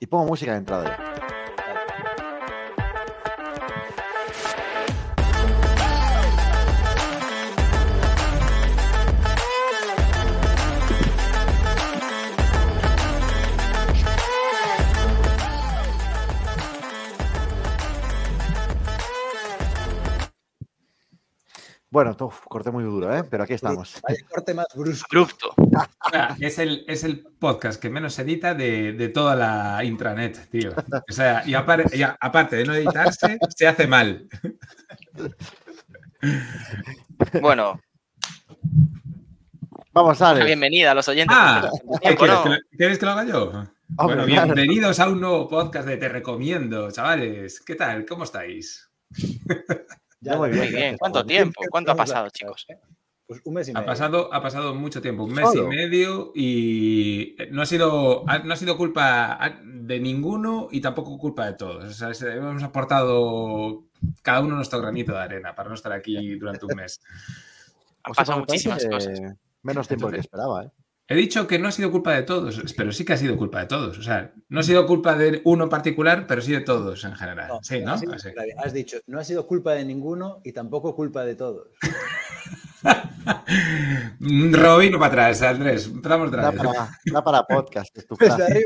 Y pongo música de entrada. Bueno, uf, corte muy duro, ¿eh? Pero aquí estamos. Vaya corte más brusco. Abrupto. Sea, es, el, es el podcast que menos se edita de, de toda la intranet, tío. O sea, y, apar- y a- aparte de no editarse, se hace mal. Bueno, Vamos, una Ale. bienvenida a los oyentes. Ah, porque ¿qué tiempo, quieres, ¿no? que lo, quieres que lo haga yo? bueno, claro. bienvenidos a un nuevo podcast de Te Recomiendo, chavales. ¿Qué tal? ¿Cómo estáis? Ya muy bien. Muy bien. ¿Cuánto tiempo? ¿qué ¿Cuánto ha pasado, chicos? Eh? Pues un mes y Ha medio. pasado, ha pasado mucho tiempo, un mes Solo. y medio, y no ha sido, ha- no ha sido culpa de ninguno y tampoco culpa de todos. O sea, es- hemos aportado cada uno nuestro granito de arena para no estar aquí durante un mes. Han Pues pasado muchísimas cosas. Menos tiempo del que esperaba, ¿eh? He dicho que no ha sido culpa de todos, pero sí que ha sido culpa de todos. O sea, no ha sido culpa de uno en particular, pero sí de todos en general. No, sí, ¿no? has, sido- Así. has dicho, no ha sido culpa de ninguno y tampoco culpa de todos. Robino para atrás, Andrés. Empezamos otra Da vez. para, da para podcast. Es tu frase.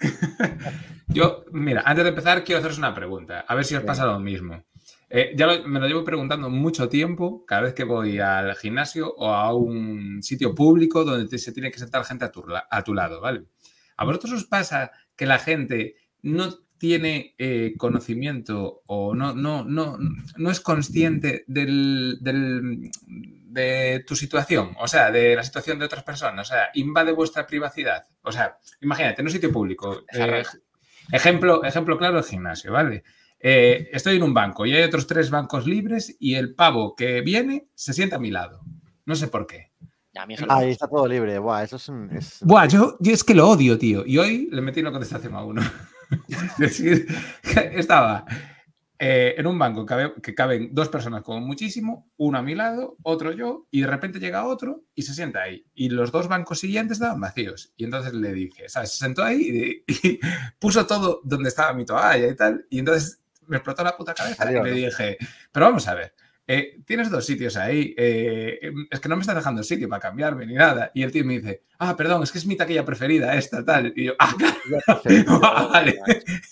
Yo, mira, antes de empezar, quiero haceros una pregunta. A ver si os pasa lo mismo. Eh, ya lo- me lo llevo preguntando mucho tiempo, cada vez que voy al gimnasio o a un sitio público donde te- se tiene que sentar gente a tu, a tu lado, ¿vale? ¿A vosotros os pasa que la gente no tiene eh, conocimiento o no, no, no, no es consciente del, del- de tu situación? O sea, de la situación de otras personas. O sea, invade vuestra privacidad. O sea, imagínate, en un sitio público. eh. Ejemplo, ejemplo claro, el gimnasio, ¿vale? Eh, estoy en un banco y hay otros tres bancos libres y el pavo que viene se sienta a mi lado. No sé por qué. Ya, a mí eso no- Ahí está todo libre. Buah, eso es un. es- Buah, yo, yo es que lo odio, tío. Y hoy le metí una contestación a uno. es decir, estaba eh, en un banco que, cabe- que caben dos personas como muchísimo, uno a mi lado, otro yo, y de repente llega otro y se sienta ahí. Y los dos bancos siguientes estaban vacíos. Y entonces le dije, ¿sabes? Se sentó ahí y, y puso todo donde estaba mi toalla y tal. Y entonces me explotó la puta cabeza Adiós, y le dije, pero vamos a ver. Eh, tienes dos sitios ahí, eh, es que no me estás dejando sitio para cambiarme ni nada. Y el tío me dice, ah, perdón, es que es mi taquilla preferida esta, tal. Y yo, ah, claro, vale,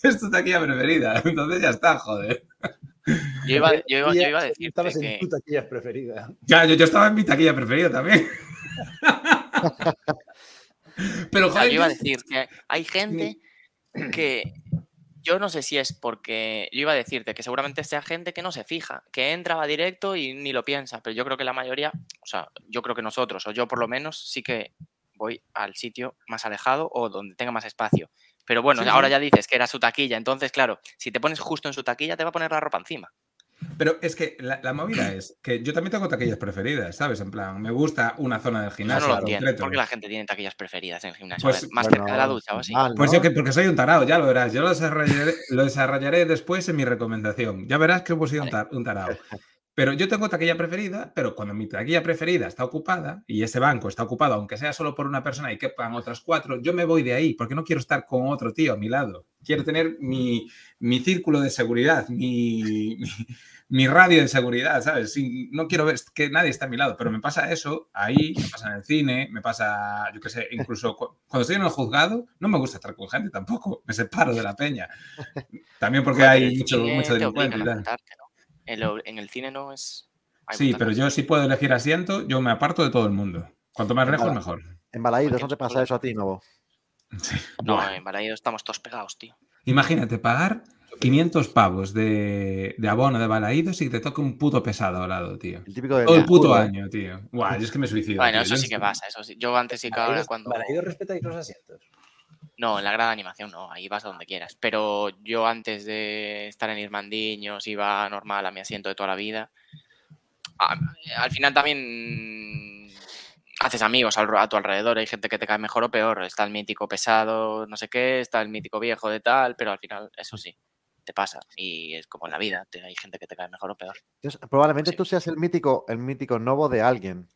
es tu taquilla preferida. Entonces ya está, joder. Yo iba, yo iba- yo iba a Ya decirte Estabas en que tu taquilla preferida. Ya, yo, yo estaba en mi taquilla preferida también. Pero, O sea, joder, yo iba a decir que hay gente que yo no sé si es porque yo iba a decirte que seguramente sea gente que no se fija, que entra, va directo y ni lo piensa, pero yo creo que la mayoría, o sea, yo creo que nosotros, o yo por lo menos, sí que voy al sitio más alejado o donde tenga más espacio. Pero bueno, Sí, ahora sí. ya dices que era su taquilla, entonces claro, si te pones justo en su taquilla te va a poner la ropa encima. Pero es que la, la movida es que yo también tengo taquillas preferidas, ¿sabes? En plan, me gusta una zona del gimnasio no lo entiendo. concreto. ¿Por qué la gente tiene taquillas preferidas en el gimnasio? Pues, ver, más Bueno, cerca de la ducha o así. Pues ¿no? yo que porque soy un tarado, ya lo verás. Yo lo desarrollaré, lo desarrollaré después en mi recomendación. Ya verás que hemos sido un, tar- un tarado. Pero yo tengo taquilla preferida, pero cuando mi taquilla preferida está ocupada y ese banco está ocupado, aunque sea solo por una persona y quepan otras cuatro, yo me voy de ahí porque no quiero estar con otro tío a mi lado. Quiero tener mi, mi círculo de seguridad, mi, mi, mi radio de seguridad, ¿sabes? Sin- no quiero ver que nadie está a mi lado, pero me pasa eso ahí, me pasa en el cine, me pasa, yo qué sé, incluso cu- cuando estoy en el juzgado, no me gusta estar con gente tampoco, me separo de la peña. También porque hay mucho, mucho te delincuente y tal. En, lo- en el cine no es. hay Sí, pero yo si puedo elegir asiento, yo me aparto de todo el mundo. Cuanto más lejos, mejor. En Balaídos, ¿no te pasa eso a ti, Novo? Sí. No, Buah. en Balaídos estamos todos pegados, tío. Imagínate pagar 500 pavos de, de abono de balaídos y que te toque un puto pesado al lado, tío. El típico de Todo el puto año, tío. Guau, yo es que me suicido. Bueno, tío. eso sí que pasa, eso sí. Yo antes sí que ahora Balaídos, cuando. Balaídos respetáis los asientos. No, en la grada de animación no, ahí vas a donde quieras. Pero yo antes de estar en Irmandiños iba normal a mi asiento de toda la vida. Al final también haces amigos a tu alrededor, hay gente que te cae mejor o peor. Está el mítico pesado, no sé qué, está el mítico viejo de tal, pero al final eso sí, te pasa. Y es como en la vida, hay gente que te cae mejor o peor. Entonces, probablemente Sí. tú seas el mítico, el mítico Novo de alguien.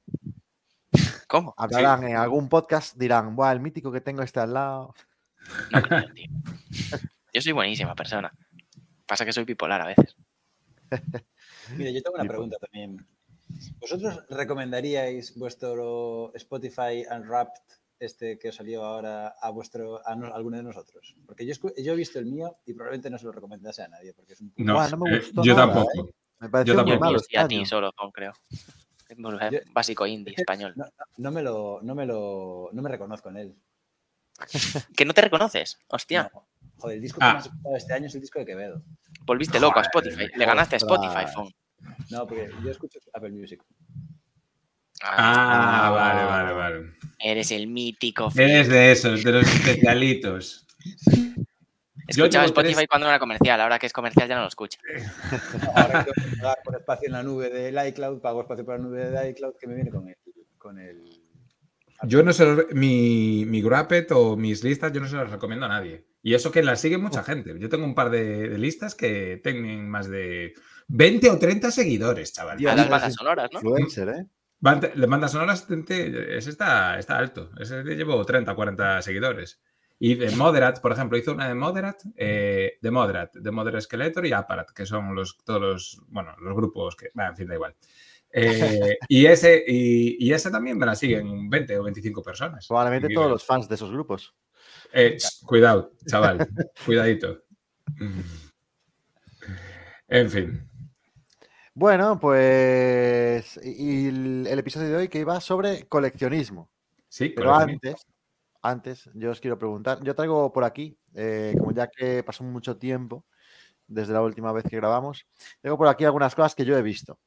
¿Cómo? Hablarán en algún podcast, dirán, Buah, el mítico que tengo este al lado. No tío. Yo soy buenísima persona. Pasa que soy bipolar a veces. Mira, yo tengo una pregunta también. ¿Vosotros recomendaríais vuestro Spotify Unwrapped, este que os salió ahora, a vuestro a, no- a alguno de nosotros? Porque yo, he visto el mío y probablemente no se lo recomendase a nadie, porque es un No, Buah, no me eh, gustó yo nada, tampoco. Me Yo tampoco. malo estoy a ti extraño. solo, creo. Yo- básico indie español. No, no me lo, no me lo, no me reconozco en él. ¿Que no te reconoces? Hostia, No. Joder, el disco Ah. que más he escuchado este año es el disco de Quevedo. volviste loco a Joder, Spotify. Le ganaste a Spotify. No, porque yo escucho Apple Music. Ah, Ah, vale, vale, vale. Eres el mítico. Eres de esos, de los especialitos. Escuchaba tres- Spotify cuando no era comercial. Ahora que es comercial ya no lo escucha. Ahora tengo que pagar por espacio en la nube del iCloud, pago espacio por la nube del iCloud que me viene con el. Con el... Yo no se lo- mi, mi Grappet o mis listas, yo no se las recomiendo a nadie. Y eso que las sigue mucha gente. Yo tengo un par de, de listas que tienen más de 20 o 30 seguidores, chaval. A Dios, las eres bandas sonoras, ¿no? Influencer, ¿eh? Band- Le mandas sonoras, ese está, está alto. Ese llevo 30 o 40 seguidores. Y de Moderat, por ejemplo, hizo una de Moderat, eh, de Moderat, de Moderat Skeletor y Aparat, que son los, todos los, bueno, los grupos que, bueno, en fin, da igual. Eh, y, ese, y, y ese también me la siguen 20 o 25 personas. Probablemente todos los fans de esos grupos. eh, cuidado, chaval, cuidadito. En fin. Bueno, pues. Y el, el episodio de hoy que iba sobre coleccionismo. Sí, Pero coleccionismo. antes, antes, yo os quiero preguntar. Yo traigo por aquí, eh, como ya que pasó mucho tiempo desde la última vez que grabamos, tengo por aquí algunas cosas que yo he visto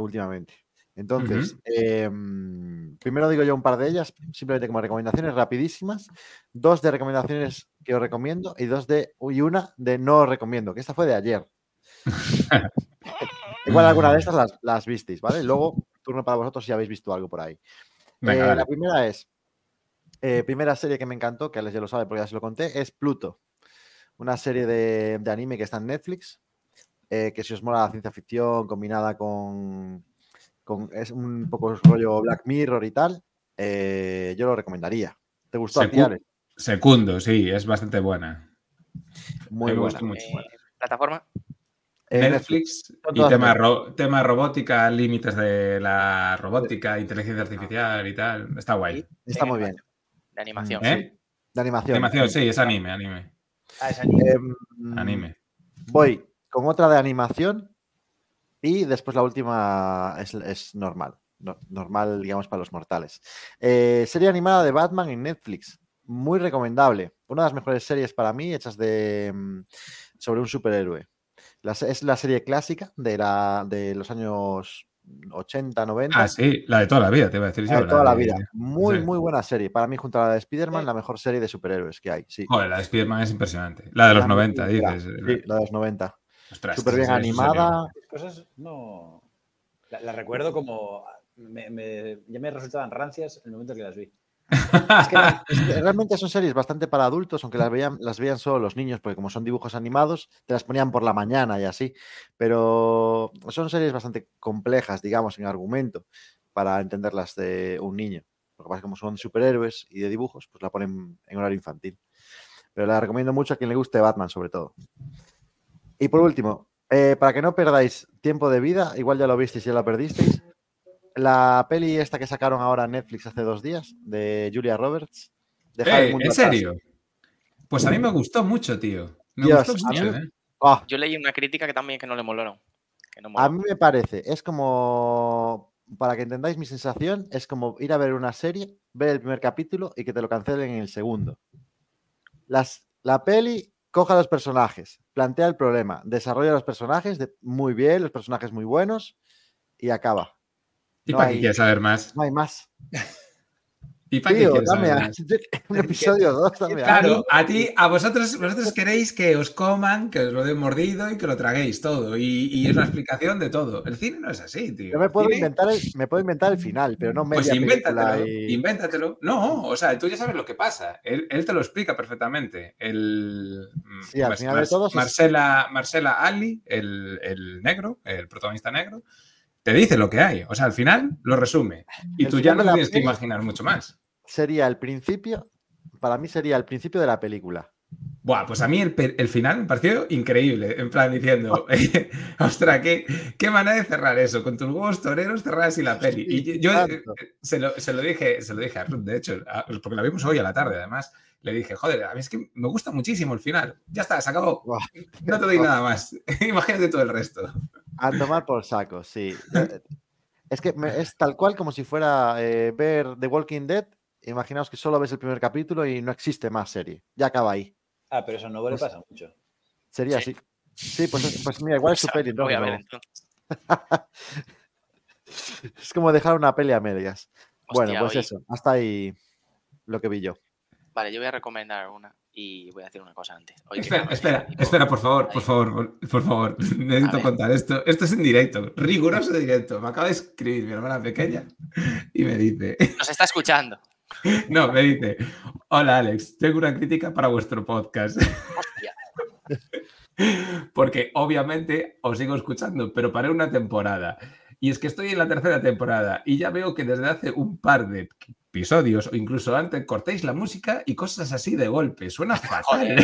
últimamente. Entonces, em, primero digo yo un par de ellas, simplemente como recomendaciones rapidísimas. Dos de recomendaciones que os recomiendo y dos de y una de no os recomiendo, que esta fue de ayer. Igual alguna de estas las, las visteis, ¿vale? Luego, turno para vosotros si habéis visto algo por ahí. Venga, Eh, la primera es, eh, primera serie que me encantó, que Alex ya lo sabe porque ya se lo conté, es Pluto. Una serie de, de anime que está en Netflix, eh, que si os mola la ciencia ficción combinada con, con es un poco rollo Black Mirror y tal, eh, yo lo recomendaría. ¿Te gustó a ti, Secu-? Secundo, sí, es bastante buena. Muy me buena. gustó mucho. Eh, ¿Plataforma? Netflix y tema, ro- tema robótica, límites de la robótica, inteligencia artificial y tal. Está guay. Está muy bien. De animación. ¿Eh? De animación. Animación, sí, es anime, anime. Ah, es anime. Em, Anime. Voy con otra de animación y después la última es, es normal. no- normal, digamos, para los mortales. Eh, serie animada de Batman en Netflix. Muy recomendable. Una de las mejores series para mí hechas de mm, sobre un superhéroe. La es la serie clásica de, la, de los años 80, 90. Ah, sí, la de toda la vida, te iba a decir la yo. de toda la vida. Muy, sí. muy buena serie. Para mí, junto a la de Spider-Man, la mejor serie de superhéroes que hay. Sí. Joder, la de Spider-Man es impresionante. La de los La 90, mítica. dices. Sí, la de los 90. Súper bien animada. cosas no. La, la recuerdo como. me- me- ya me resultaban rancias en el momento que las vi. Es que, es que realmente son series bastante para adultos, aunque las veían, las veían solo los niños, porque como son dibujos animados, te las ponían por la mañana y así. Pero son series bastante complejas, digamos, en argumento, para entenderlas de un niño. Lo que pasa es que como son superhéroes y de dibujos, pues la ponen en horario infantil. Pero la recomiendo mucho a quien le guste Batman, sobre todo. Y por último, eh, para que no perdáis tiempo de vida, igual ya lo visteis y ya lo perdisteis, la peli esta que sacaron ahora en Netflix hace dos días, de Julia Roberts. Dejar el Eh, mundo ¿En atrás. serio? Pues a mí me gustó mucho, tío. Me Dios, gustó mucho, mí- ¿eh? Ah, Yo leí una crítica que también que no le molaron. Que no a mí me parece, es como, para que entendáis mi sensación, es como ir a ver una serie, ver el primer capítulo y que te lo cancelen en el segundo. Las, la peli coja los personajes, plantea el problema, desarrolla los personajes de- muy bien, los personajes muy buenos y acaba. ¿Y No para qué quieres saber más? No hay más. ¿Y para qué Tío, quieres dame saber a- más? un episodio 2, dame a- Claro, a ti, a vosotros, vosotros queréis que os coman, que os lo den mordido y que lo traguéis todo. Y, y es la explicación de todo. El cine no es así, tío. Yo me puedo, inventar el, me puedo inventar el final, pero no media Pues invéntatelo, y- invéntatelo. No, o sea, tú ya sabes lo que pasa. Él, él te lo explica perfectamente. El, mm, Sí, al Mar- final de Mar- todo, sí. Marcela, Marcela Ali, el, el negro, el protagonista negro, te dice lo que hay. O sea, al final lo resume. Y El tú ya no tienes que imaginar mucho más. Sería el principio para mí sería el principio de la película. Buah, pues a mí el, final me pareció increíble. En plan, diciendo, ostras, ¿qué, qué manera de cerrar eso. Con tus huevos toreros cerrar así la peli. Y yo eh, tanto. se lo, se lo dije, se lo dije a Ruth, de hecho, a- porque la vimos hoy a la tarde, además. Le dije, joder, a mí es que me gusta muchísimo el final. Ya está, se acabó. Buah. No te doy nada más. Imagínate todo el resto. A tomar por saco, sí. Eh, Es que me- es tal cual como si fuera eh, ver The Walking Dead. Imaginaos que solo ves el primer capítulo y no existe más serie. Ya acaba ahí. Ah, pero eso no le Pues- pasa mucho. Sería Sí. así. Sí, pues, pues mira, igual es su peli. Voy a ver entonces. Es como dejar una peli a medias. bueno, pues oye. eso. Hasta ahí lo que vi yo. Vale, yo voy a recomendar una y voy a decir una cosa antes. Hoy Espera, de espera, espera, por favor, por favor, por, por favor. Necesito contar esto. Esto es en directo, riguroso directo. Me acaba de escribir mi hermana pequeña y me dice, Nos está escuchando. No, me dice, hola Alex, tengo una crítica para vuestro podcast. Hostia. Porque obviamente os sigo escuchando, pero paré una temporada. Y es que estoy en la tercera temporada y ya veo que desde hace un par de episodios o incluso antes cortéis la música y cosas así de golpe. Suena fatal.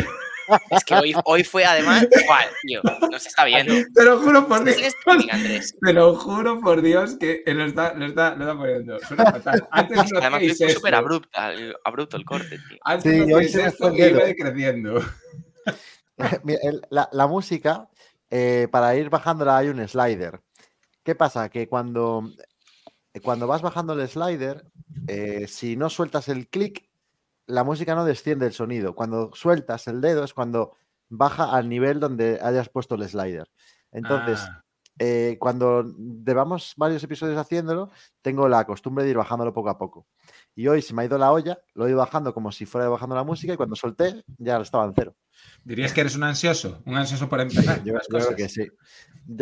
Es que hoy, hoy fue además igual, tío. No se está viendo. Te lo juro por Dios. Te lo juro por Dios que lo está, lo está, lo está poniendo. Suena fatal. Antes no Además, fue súper abrupto el corte, tío. Antes Sí, no hoy se esto iba decreciendo. La música, eh, para ir bajándola hay un slider. ¿Qué pasa? Que cuando, cuando vas bajando el slider, eh, si no sueltas el clic, la música no desciende el sonido. Cuando sueltas el dedo es cuando baja al nivel donde hayas puesto el slider. Entonces, Ah, eh, cuando llevamos varios episodios haciéndolo, tengo la costumbre de ir bajándolo poco a poco. Y hoy se me ha ido la olla, lo he ido bajando como si fuera bajando la música y cuando solté ya estaba en cero. ¿Dirías que eres un ansioso? ¿Un ansioso por empezar? Yo, creo que sí.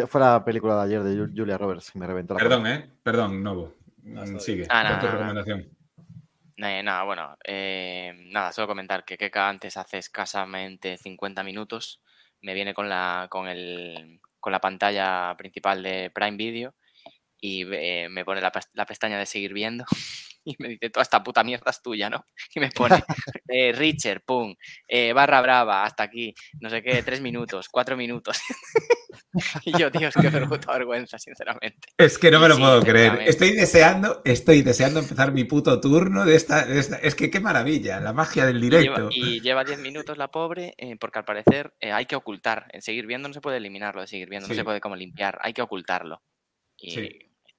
Fue la película de ayer de Ju- Julia Roberts que me reventó la Perdón. ¿eh? Perdón, Novo. Mm. Sigue. Ah, con no, tu no, no. Eh, nada, bueno, eh, nada, solo comentar que Keka antes hace escasamente 50 minutos me viene con la, con el, con la pantalla principal de Prime Video y eh, me pone la, la pestaña de seguir viendo y me dice, toda esta puta mierda es tuya, ¿no? Y me pone, eh, Richard, pum, eh, barra brava, hasta aquí, no sé qué, tres minutos, cuatro minutos. y yo, Dios, qué puta vergüenza, sinceramente. Es que no me lo Sí, puedo creer. Estoy deseando, estoy deseando empezar mi puto turno de esta, de esta- Es que qué maravilla, la magia del directo. Y lleva 10 minutos la pobre, eh, porque al parecer eh, hay que ocultar. En seguir viendo no se puede eliminarlo de seguir viendo, no se puede como limpiar, hay que ocultarlo. Y Sí.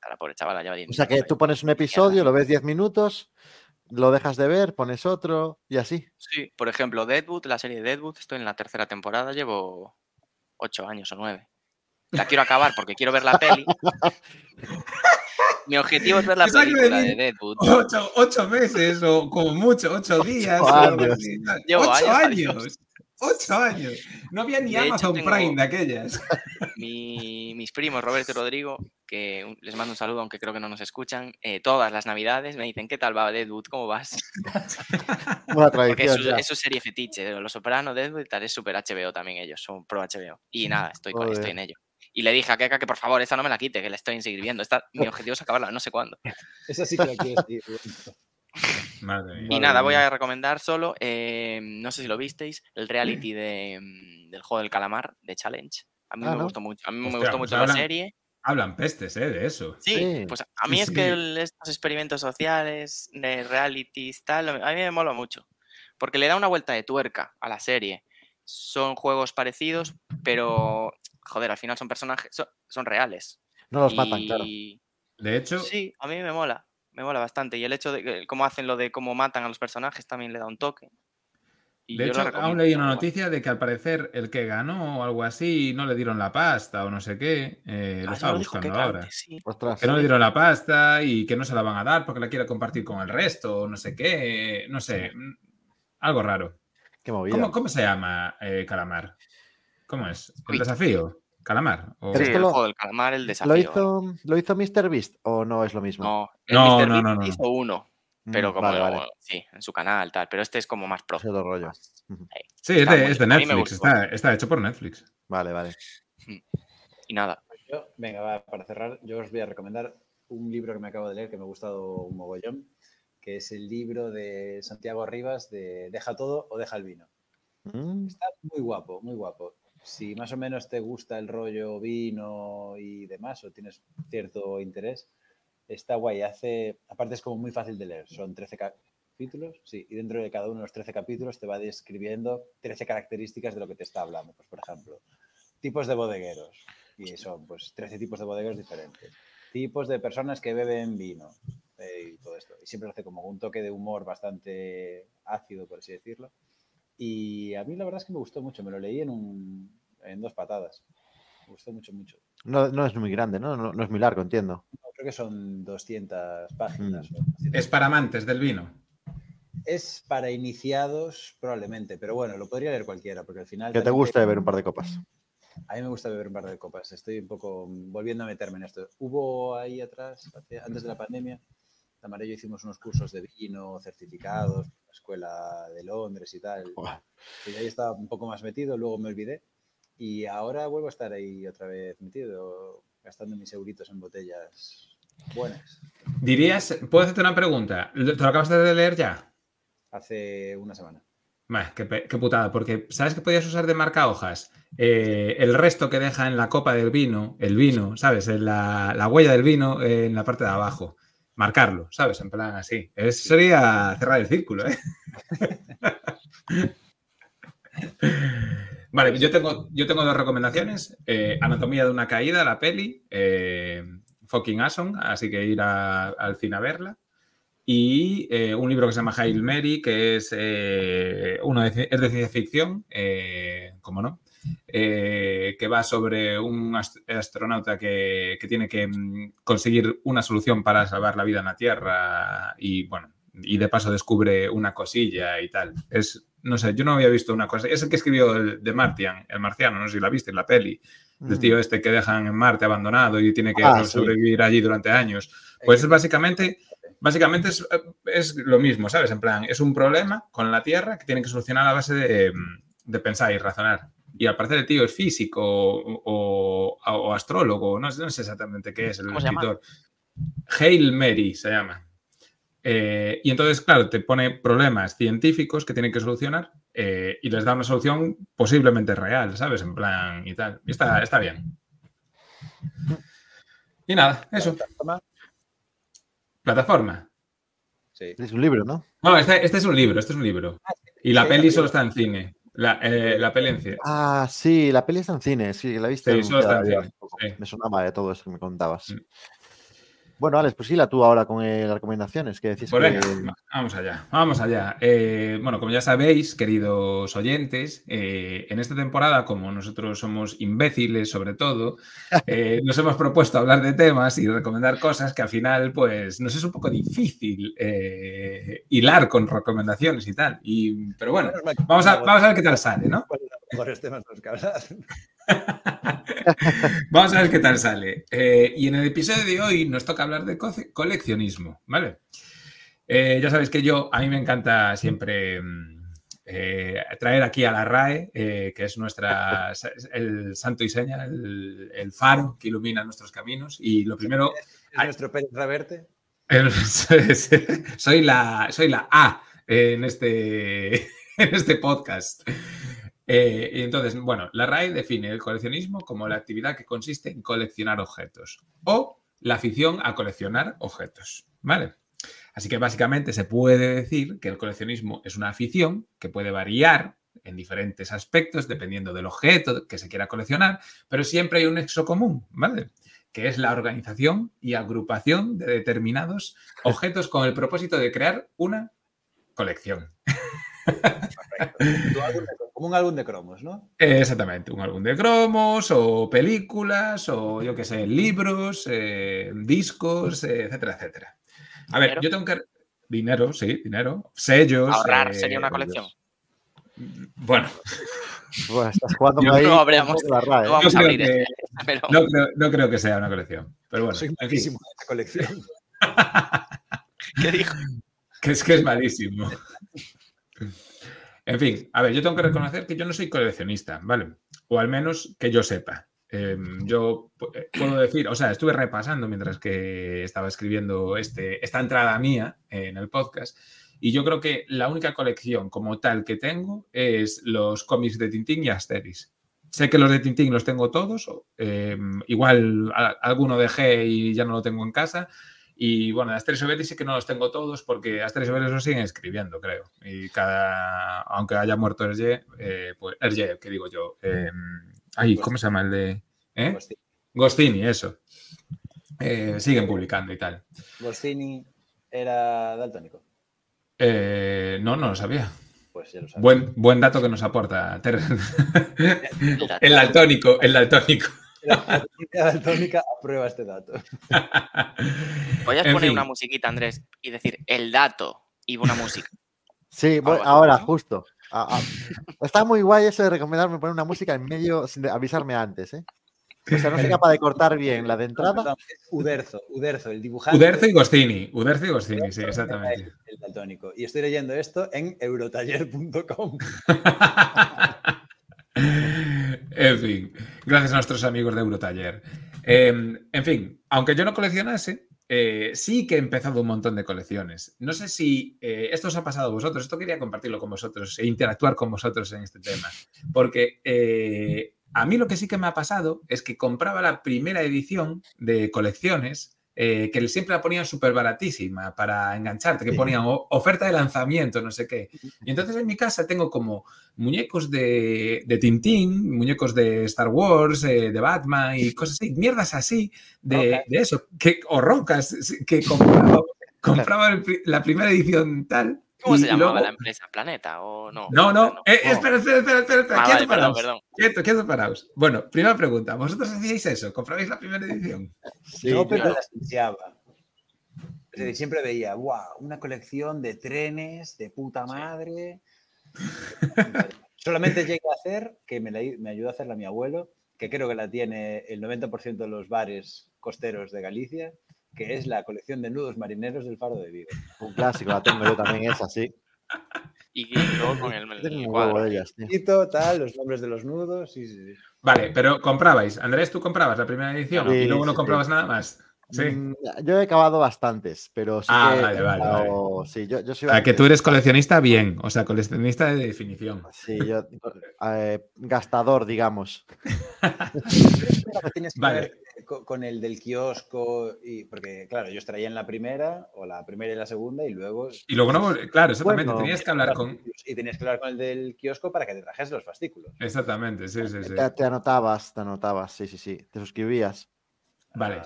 a la pobre chavala lleva 10 O sea que minutos. tú pones un episodio, lo ves 10 minutos, lo dejas de ver, pones otro y así. Sí, por ejemplo, Deadwood, la serie de Deadwood, estoy en la tercera temporada, llevo 8 años o 9. La quiero acabar porque quiero ver la peli. Mi objetivo es ver la película de Deadwood. Ocho, ocho meses o como mucho, ocho días. años. Llevo ocho años, años. Ocho años. No había ni De Amazon Prime de aquellas. Mi- mis primos, Roberto y Rodrigo, que les mando un saludo, aunque creo que no nos escuchan, eh, todas las navidades me dicen, ¿qué tal va Deadwood? ¿Cómo vas? Una Porque es tradición. su, ya. es su serie fetiche, Los Soprano, Deadwood y tal, es super HBO también ellos, son pro HBO. Y nada, estoy, con- estoy en ello. Y le dije a Keka que por favor, esta no me la quite, que la estoy en seguir viendo. Esta, mi objetivo es acabarla, no sé cuándo. Esa sí que la. Madre mía. Y nada, voy a recomendar solo, eh, no sé si lo visteis, el reality de, mm, del juego del calamar, de Challenge. A mí Ah, me ¿no? gustó mucho, a mí me gustó pues mucho la hablan- serie. Hablan pestes, ¿eh? De eso. Sí, Sí, pues a mí sí, es que el- estos experimentos sociales, de realities, tal, a mí me mola mucho. Porque le da una vuelta de tuerca a la serie. Son juegos parecidos, pero, joder, al final son personajes, son, son reales. No los matan, claro. De hecho, sí, a mí me mola, me mola bastante. Y el hecho de que, cómo hacen lo de cómo matan a los personajes también le da un toque. Y de hecho aún leí una noticia de que al parecer el que ganó o algo así no le dieron la pasta o no sé qué. eh, lo Ah, estaba buscando ahora. antes, sí. Ostras. Que no le dieron la pasta y que no se la van a dar porque la quiere compartir con el resto, o no sé qué, no sé, mm, algo raro. Qué movida. ¿Cómo, cómo se llama eh, Calamar? ¿Cómo es? ¿El Squid. desafío? ¿Calamar? O- Sí, el lo- juego del calamar, el ¿Lo desafío. hizo, ¿Lo hizo Mr. Beast o no es lo mismo? No, el No, Mr. no, Beast no, no. hizo uno, Mm, pero como Vale, vale. sí, en su canal, tal. Pero este es como más pro. Es otro rollo. más-. Sí, es de, es Netflix, está, está hecho por Netflix. Vale, vale. Y nada, Yo, venga, va, para cerrar, yo os voy a recomendar un libro que me acabo de leer que me ha gustado un mogollón. que es el libro de Santiago Rivas de Deja todo o deja el vino. Mm, Está muy guapo, muy guapo. Si más o menos te gusta el rollo vino y demás, o tienes cierto interés, está guay. Hace, aparte es como muy fácil de leer. Son 13 capítulos, sí, y dentro de cada uno de los 13 capítulos te va describiendo 13 características de lo que te está hablando. Pues, por ejemplo, tipos de bodegueros, y son pues 13 tipos de bodegueros diferentes. Tipos de personas que beben vino eh, y todo esto. Y siempre hace como un toque de humor bastante ácido, por así decirlo. Y a mí la verdad es que me gustó mucho. Me lo leí en, un, en dos patadas. Me gustó mucho, mucho. No, no es muy grande, ¿no? No, no es muy largo, entiendo. No, creo que son 200 páginas. 200. Es para amantes del vino. Es para iniciados, probablemente, pero bueno, lo podría leer cualquiera, porque al final. Que te guste beber un par de copas. A mí me gusta beber un par de copas. Estoy un poco volviendo a meterme en esto. Hubo ahí atrás, antes de la pandemia, Yo hicimos unos cursos de vino certificados, en la escuela de Londres y tal. Y ahí estaba un poco más metido, luego me olvidé. Y ahora vuelvo a estar ahí otra vez metido, gastando mis euritos en botellas buenas. Dirías, ¿puedo hacerte una pregunta? ¿Te lo acabas de leer ya? Hace una semana. Bah, qué, qué putada, porque ¿sabes que podías usar de marca hojas? Eh, el resto que deja en la copa del vino, el vino, ¿sabes? En la, la huella del vino eh, en la parte de abajo. Marcarlo, ¿sabes? En plan así. Es, sería cerrar el círculo, ¿eh? Vale, yo tengo, yo tengo dos recomendaciones. Eh, Anatomía de una caída, la peli. eh, fucking awesome, así que ir a- al cine a verla. Y eh, un libro que se llama Hail Mary, que es, uno de, es de ciencia ficción, eh, como no, eh, que va sobre un ast- astronauta que, que tiene que mm, conseguir una solución para salvar la vida en la Tierra y, bueno, y de paso descubre una cosilla y tal. Es, no sé, yo no había visto una cosa. Es el que escribió el de Martian, el marciano, no sé si la viste en la peli, del Mm. tío este que dejan en Marte abandonado y tiene que Ah, sí. sobrevivir allí durante años. Pues es básicamente, básicamente es, es lo mismo, ¿sabes? En plan, es un problema con la Tierra que tienen que solucionar a base de, de pensar y razonar. Y al parecer el tío es físico o, o- o astrólogo, no sé, no sé exactamente qué es el escritor. Hail Mary se llama. Eh, y entonces, claro, te pone problemas científicos que tienen que solucionar eh, y les da una solución posiblemente real, ¿sabes? En plan y tal. Y está, está bien. Y nada, eso. Plataforma. Sí. Es un libro, ¿no? No, este, este es un libro, este es un libro. Y la Sí, peli solo está en cine. La, eh, la peli en cine. Ah, sí, la peli está en cine, sí, la he visto. Sí, está en ya cine, sí. Me sonaba de todo esto que me contabas. Bueno, Alex, pues la tú ahora con eh, las recomendaciones que decías Pues que... venga, va- vamos allá, vamos allá. Eh, bueno, como ya sabéis, queridos oyentes, eh, en esta temporada, como nosotros somos imbéciles sobre todo, nos hemos propuesto hablar de temas y recomendar cosas que al final, pues, nos es un poco difícil hilar con recomendaciones y tal. Y, pero bueno, vamos a, no vamos a ver qué tal sale, ¿no? ¿Cuáles son los mejores temas los que hablar? Vamos a ver qué tal sale. Eh, y en el episodio de hoy nos toca hablar de co- coleccionismo, ¿vale? Eh, ya sabéis que yo, a mí me encanta siempre mm, eh, traer aquí a la RAE, que es nuestra, el santo y seña, el, el faro que ilumina nuestros caminos. Y lo primero, ¿Es nuestro Pérez Reverte? soy, la, soy la A en este, en este podcast. Eh, y entonces, bueno, la RAE define el coleccionismo como la actividad que consiste en coleccionar objetos o la afición a coleccionar objetos, ¿vale? Así que básicamente se puede decir que el coleccionismo es una afición que puede variar en diferentes aspectos dependiendo del objeto que se quiera coleccionar, pero siempre hay un nexo común, ¿vale? Que es la organización y agrupación de determinados objetos con el propósito de crear una colección. De- Como un álbum de cromos, ¿no? Eh, Exactamente, un álbum de cromos o películas o yo qué sé, libros, eh, discos, eh, etcétera, etcétera. A ver, Dinero. yo tengo que... Dinero, sí, dinero. Sellos. Ahorrar eh, sería una colección. Bueno, Bueno, estás jugando Yo ahí no habríamos- No vamos a creo abrir que- este, pero no creo, no creo que sea una colección. Pero bueno, Soy en fin, malísimo en esa colección. ¿qué dijo? que es que es malísimo. En fin, a ver, yo tengo que reconocer que yo no soy coleccionista, ¿vale? O al menos que yo sepa. Em, yo eh, puedo decir, o sea, estuve repasando mientras que estaba escribiendo este, esta entrada mía en el podcast. Y yo creo que la única colección como tal que tengo es los cómics de Tintín y Asterix. Sé que los de Tintín los tengo todos, em, igual alguno dejé y ya no lo tengo en casa. Y bueno, Asterix y Obelix sí que no los tengo todos porque Asterix Obelix los siguen escribiendo, creo. Y cada, aunque haya muerto Hergé, eh, pues Hergé, ¿qué digo yo? Em, Ay, ¿cómo se llama el de...? ¿eh? Gostini. eso. Eh, siguen publicando y tal. Gostini era daltónico. Eh, no, no lo sabía. Pues ya lo sabía. Buen, buen dato que nos aporta Ter. el daltónico, el daltónico. La daltónica aprueba este dato. Voy a En poner fin. una musiquita, Andrés, y decir el dato y una música. Sí, ahora, ¿no? justo. Ah, ah. Está muy guay eso de recomendarme poner una música en medio sin avisarme antes, ¿eh? O sea, no soy capaz de cortar bien la de entrada. Uderzo, Uderzo, el dibujante. Uderzo y Gostini. Uderzo y Gostini, sí, exactamente. El, el daltónico. Y estoy leyendo esto en eurotaller.com. en fin, gracias a nuestros amigos de Eurotaller. Eh, en fin, aunque yo no coleccionase, eh, sí que he empezado un montón de colecciones. No sé si eh, esto os ha pasado a vosotros, esto quería compartirlo con vosotros e interactuar con vosotros en este tema, porque eh, a mí lo que sí que me ha pasado es que compraba la primera edición de colecciones. Eh, que siempre la ponían súper baratísima para engancharte, que ponían oferta de lanzamiento, no sé qué. Y entonces en mi casa tengo como muñecos de, de Tintín, muñecos de Star Wars, eh, de Batman y cosas así, mierdas así de, de eso, que, o rocas, que compraba, compraba el pri- la primera edición tal. ¿Cómo y se llamaba luego- la empresa? ¿Planeta o no? No, no, eh, no. espera, espera, espera, espera, espera, Ah, quieto, vale, perdón, paraos, perdón. quieto, quieto, paraos. Bueno, primera pregunta, ¿vosotros hacíais eso? ¿Comprabais la primera edición? Sí, no, pero claro. las deseaba. Es decir, siempre veía, wow, una colección de trenes de puta madre. Solamente llegué a hacer, que me, la, me ayudó a hacerla mi abuelo, que creo que la tiene el 90% de los bares costeros de Galicia, que es la colección de nudos marineros del Faro de Vigo. un clásico, la tengo yo también esa, sí. Y luego con el, el Tengo un huevo cuadro. de ellas, tal, los nombres de los nudos, sí, sí, sí. Vale, pero comprabais. Andrés, tú comprabas la primera edición Sí, y luego no sí, comprabas nada más. Sí. Mm, Yo he acabado bastantes, pero sí Ah, que. he vale, vale, acabado- Sí, yo, yo soy O sea, que tú eres coleccionista bien, o sea, coleccionista de definición. Sí, yo. eh, gastador, digamos. Vale. Con el del kiosco, y, porque claro, yo traía en la primera, o la primera y la segunda, y luego... Y luego no, claro, exactamente, Bueno. tenías que hablar con... Y tenías que hablar con el del kiosco para que te trajese los fascículos. Exactamente, sí, sí, sí. Te, te anotabas, te anotabas, sí, sí, sí. Te suscribías. Vale.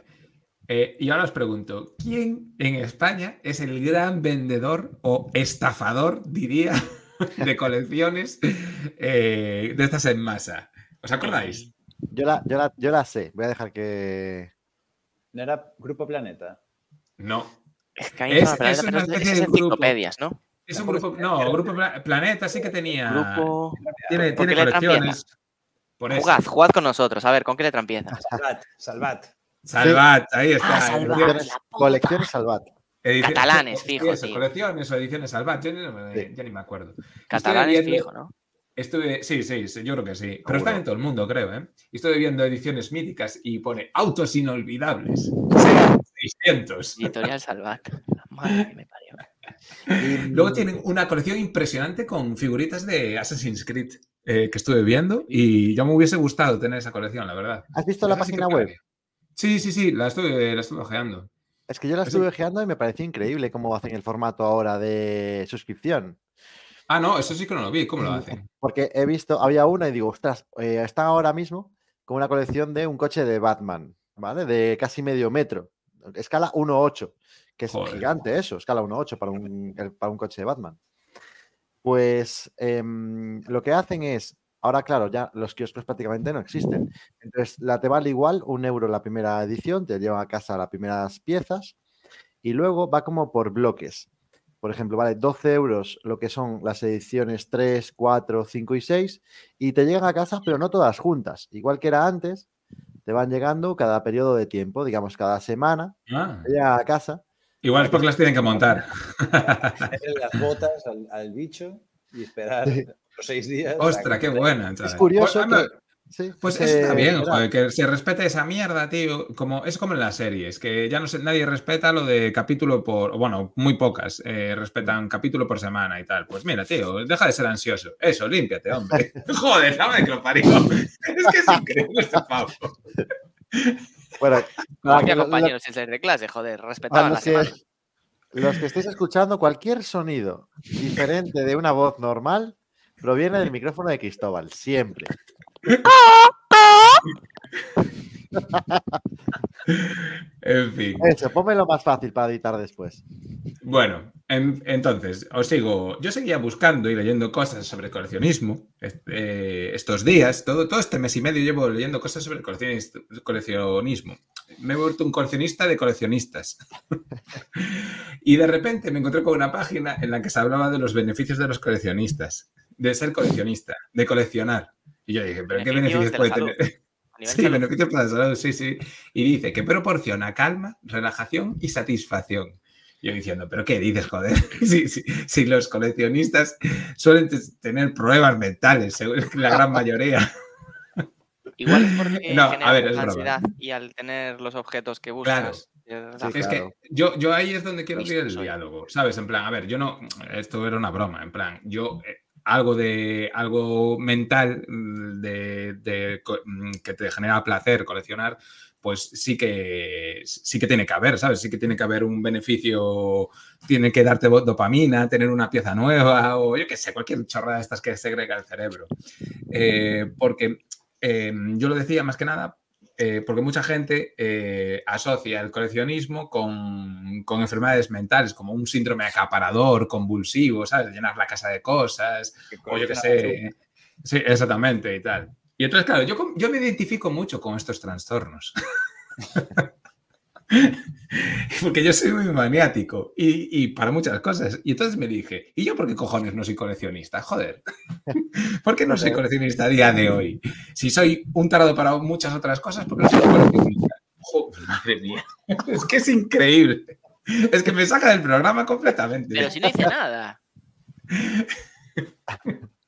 Eh, y ahora os pregunto, ¿quién en España es el gran vendedor o estafador, diría, de colecciones eh, de estas en masa? ¿Os acordáis? Yo la, yo, la, yo la sé. Voy a dejar que. ¿No era Grupo Planeta? No. Es que hay Es- una es una especie esas de enciclopedias, ¿no? Es un grupo... No, Grupo Pla- Planeta sí que tenía... Grupo. Tiene, ¿Con tiene colecciones. Por eso. Jugad, jugad con nosotros. A ver, ¿con qué letra empieza? Salvat, Salvat. Salvat, ahí está. Ah, Salvat. Colecciones, Salvat. Ediciones- Catalanes, fijo, eso, colecciones o ediciones Salvat, yo ni me- Sí. ya ni me acuerdo. Es viendo- fijo, ¿no? Estuve, sí, sí, sí, yo creo que sí. Pero está Seguro. en todo el mundo, creo, ¿eh? Y Estoy viendo ediciones míticas y pone autos inolvidables. Sean 600. Editorial Salvat. La madre que me parió. Y, Luego tienen una colección impresionante con figuritas de Assassin's Creed eh, que estuve viendo y ya me hubiese gustado tener esa colección, la verdad. ¿Has visto la página web? Sí, sí, sí, la estuve, la estuve ojeando. Es que yo la estuve ojeando y me pareció increíble cómo hacen el formato ahora de suscripción. Ah, no, eso sí que no lo vi. ¿Cómo lo hacen? Porque he visto, había una y digo, ostras, eh, están ahora mismo con una colección de un coche de Batman, ¿vale? De casi medio metro, escala 1.8, que es Joder. gigante eso, escala 1.8 para un, para un coche de Batman. Pues em, lo que hacen es, ahora claro, ya los kioscos prácticamente no existen. Entonces, la te vale igual un euro la primera edición, te llevan a casa las primeras piezas y luego va como por bloques. Por ejemplo, vale 12 euros lo que son las ediciones 3, 4, 5 y 6 y te llegan a casa, pero no todas juntas. Igual que era antes, te van llegando cada periodo de tiempo, digamos cada semana, Ah, te llegan a casa. igual es porque las tienen que montar. Las botas al, al bicho y esperar Sí. los seis días. Ostras, qué buena. chaval. curioso Pues, anda, que- Sí, Pues eso está bien, era- joder, que se respete esa mierda, tío. Como, es como en las series, que ya no se- nadie respeta lo de capítulo por. Bueno, muy pocas eh, respetan capítulo por semana y tal. Pues mira, tío, deja de ser ansioso. Eso, límpiate, hombre. Joder, ¿sabes que lo parió? Es que es increíble este pavo. Bueno, compañeros sin ser de clase, joder, respetaban la que, semana. los que estéis escuchando, cualquier sonido diferente de una voz normal proviene del micrófono de Cristóbal, siempre. En fin. Eso, pónmelo más fácil para editar después. Bueno, en- entonces, os sigo. Yo seguía buscando y leyendo cosas sobre coleccionismo este, estos días. Todo, todo este mes y medio llevo leyendo cosas sobre coleccionis- coleccionismo. Me he vuelto un coleccionista de coleccionistas. y de repente me encontré con una página en la que se hablaba de los beneficios de los coleccionistas, de ser coleccionista, de coleccionar. Y yo dije, ¿pero qué Beneficios puede salud. tener? Sí, salud. beneficios para la salud, sí, sí. Y dice que proporciona calma, relajación y satisfacción. Yo diciendo, ¿pero qué dices, joder? Si, si- si los coleccionistas suelen te- tener pruebas mentales, la gran mayoría. Igual es porque No, a ver, es mucha broma. ansiedad y al tener los objetos que Claro. buscas. eh, Sí, Es claro. que yo, yo ahí es donde quiero abrir el soy. diálogo, ¿sabes? En plan, a ver, yo no, esto era una broma, en plan, yo eh, algo de algo mental mm, de, mm, que te genera placer coleccionar, pues sí que sí que tiene que haber, ¿sabes? Sí que tiene que haber un beneficio, tiene que darte dopamina, tener una pieza nueva o yo qué sé, cualquier chorrada de estas que segrega el cerebro. Eh, porque eh, yo lo decía más que nada eh, porque mucha gente eh, asocia el coleccionismo con, con enfermedades mentales, como un síndrome acaparador, convulsivo, ¿sabes? Llenar la casa de cosas, o yo qué sé. Sí, exactamente y tal. Y entonces, claro, yo, yo me identifico mucho con estos trastornos. Porque yo soy muy maniático y, y para muchas cosas. Y entonces me dije, ¿y yo por qué cojones no soy coleccionista? Joder. ¿Por qué no soy coleccionista a día de hoy? Si soy un tarado para muchas otras cosas, ¿por qué no soy coleccionista? Joder, madre mía. Es que es increíble. Es que me saca del programa completamente. Pero si no hice nada.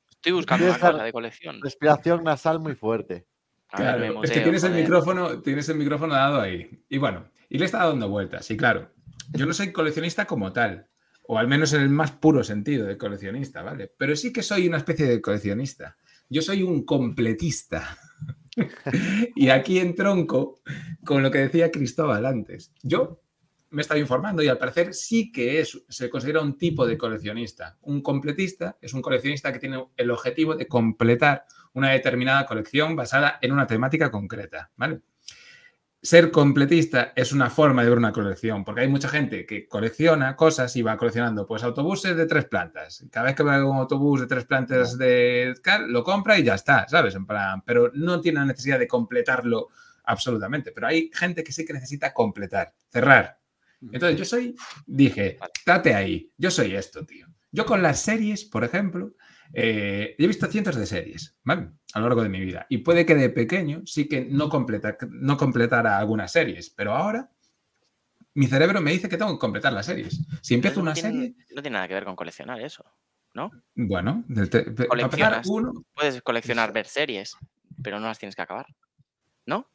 Estoy buscando una la- cosa de colección. Respiración nasal muy fuerte. A ver, Claro, me es que tienes el micrófono, tienes el micrófono dado ahí. Y bueno, y le está dando vueltas. Y claro, yo no soy coleccionista como tal, o al menos en el más puro sentido de coleccionista, ¿vale? Pero sí que soy una especie de coleccionista. Yo soy un completista. y aquí entronco con lo que decía Cristóbal antes. Yo me estaba informando y al parecer sí que es, se considera un tipo de coleccionista. Un completista es un coleccionista que tiene el objetivo de completar una determinada colección basada en una temática concreta, ¿vale? Ser completista es una forma de ver una colección, porque hay mucha gente que colecciona cosas y va coleccionando, pues autobuses de tres plantas. Cada vez que ve un autobús de tres plantas de cal, lo compra y ya está, ¿sabes? En plan, pero no tiene la necesidad de completarlo absolutamente. Pero hay gente que sí que necesita completar, cerrar. Entonces yo soy, dije, date ahí, yo soy esto, tío. Yo con las series, por ejemplo, eh, he visto cientos de series, ¿vale? A lo largo de mi vida. Y puede que de pequeño sí que no, completa, no completara algunas series, pero ahora mi cerebro me dice que tengo que completar las series. Si empiezo no una tiene- serie, No tiene nada que ver con coleccionar eso. bueno, te- empezar, Coleccionas. uno... Puedes coleccionar ver series, pero no las tienes que acabar. ¿No?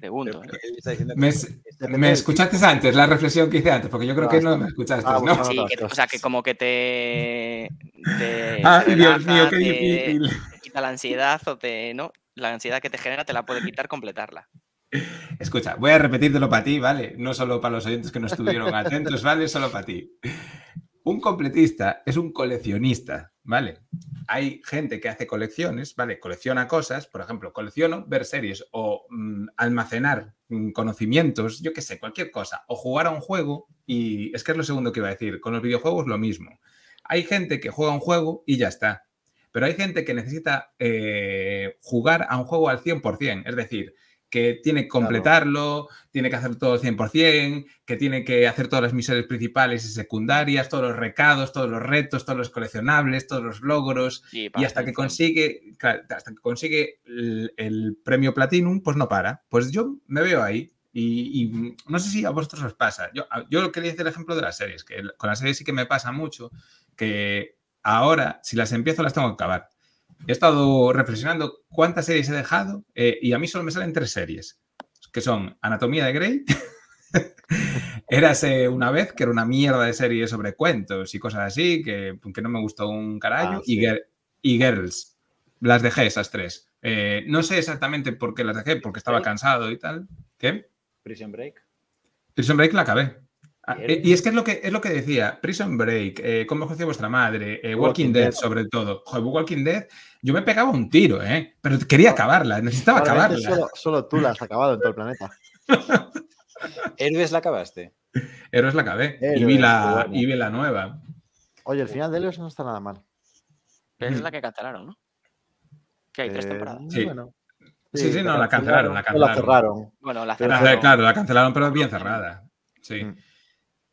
Pregunto. que- Me, escuchaste antes la reflexión que hice antes, porque yo creo No, que no me escuchaste, Ah, ¿no? bueno, Sí, otras que, o sea, que como que te. te Dios mío, qué te- difícil. te quita la ansiedad o te. ¿No? La ansiedad que te genera te la puede quitar completarla. Escucha, voy a repetírtelo para ti, ¿vale? No solo para los oyentes que no estuvieron atentos, ¿vale? Solo para ti. Un completista es un coleccionista, ¿vale? Hay gente que hace colecciones, ¿vale? Colecciona cosas, por ejemplo, colecciono ver series o mm, almacenar mm, conocimientos, yo qué sé, cualquier cosa, o jugar a un juego, y es que es lo segundo que iba a decir, con los videojuegos lo mismo. Hay gente que juega un juego y ya está, pero hay gente que necesita eh, jugar a un juego al 100%, es decir, que tiene que completarlo, tiene que hacer todo al 100%, que tiene que hacer todas las misiones principales y secundarias, todos los recados, todos los retos, todos los coleccionables, todos los logros, Sí, y hasta que consigue, claro, hasta que consigue el, el premio Platinum, pues no para. Pues yo me veo ahí y, y no sé si a vosotros os pasa. Yo, yo quería decir el ejemplo de las series, que con las series sí que me pasa mucho, que ahora, si las empiezo, las tengo que acabar. He estado reflexionando cuántas series he dejado eh, y a mí solo me salen tres series, que son Anatomía de Grey, Érase una vez que era una mierda de serie sobre cuentos y cosas así, que, que no me gustó un carajo, Ah, y, Girls. Las dejé esas tres. Eh, no sé exactamente por qué las dejé, porque estaba cansado y tal. ¿Qué? Prison Break. Prison Break la acabé. Ah, eh, y es que es lo que, es lo que decía, Prison Break, eh, Cómo conocí a vuestra madre, eh, Walking, Walking Dead, Dead. sobre todo. Joder, Walking Dead, yo me pegaba un tiro, ¿eh? Pero quería acabarla, necesitaba acabarla. Solo, solo tú la has acabado en todo el planeta. Héroes la acabaste. Héroes la acabé. y, Héroes, vi la, bueno. y vi la nueva. Oye, el final de Helios no está nada mal. Pero es la que cancelaron, ¿no? Que hay tres Eh, temporadas. Sí. bueno. Sí, sí, no, la cancelaron, la o cancelaron. cerraron. Bueno, la La- cerraron. claro, la cancelaron, pero bien cerrada. Sí. Mm.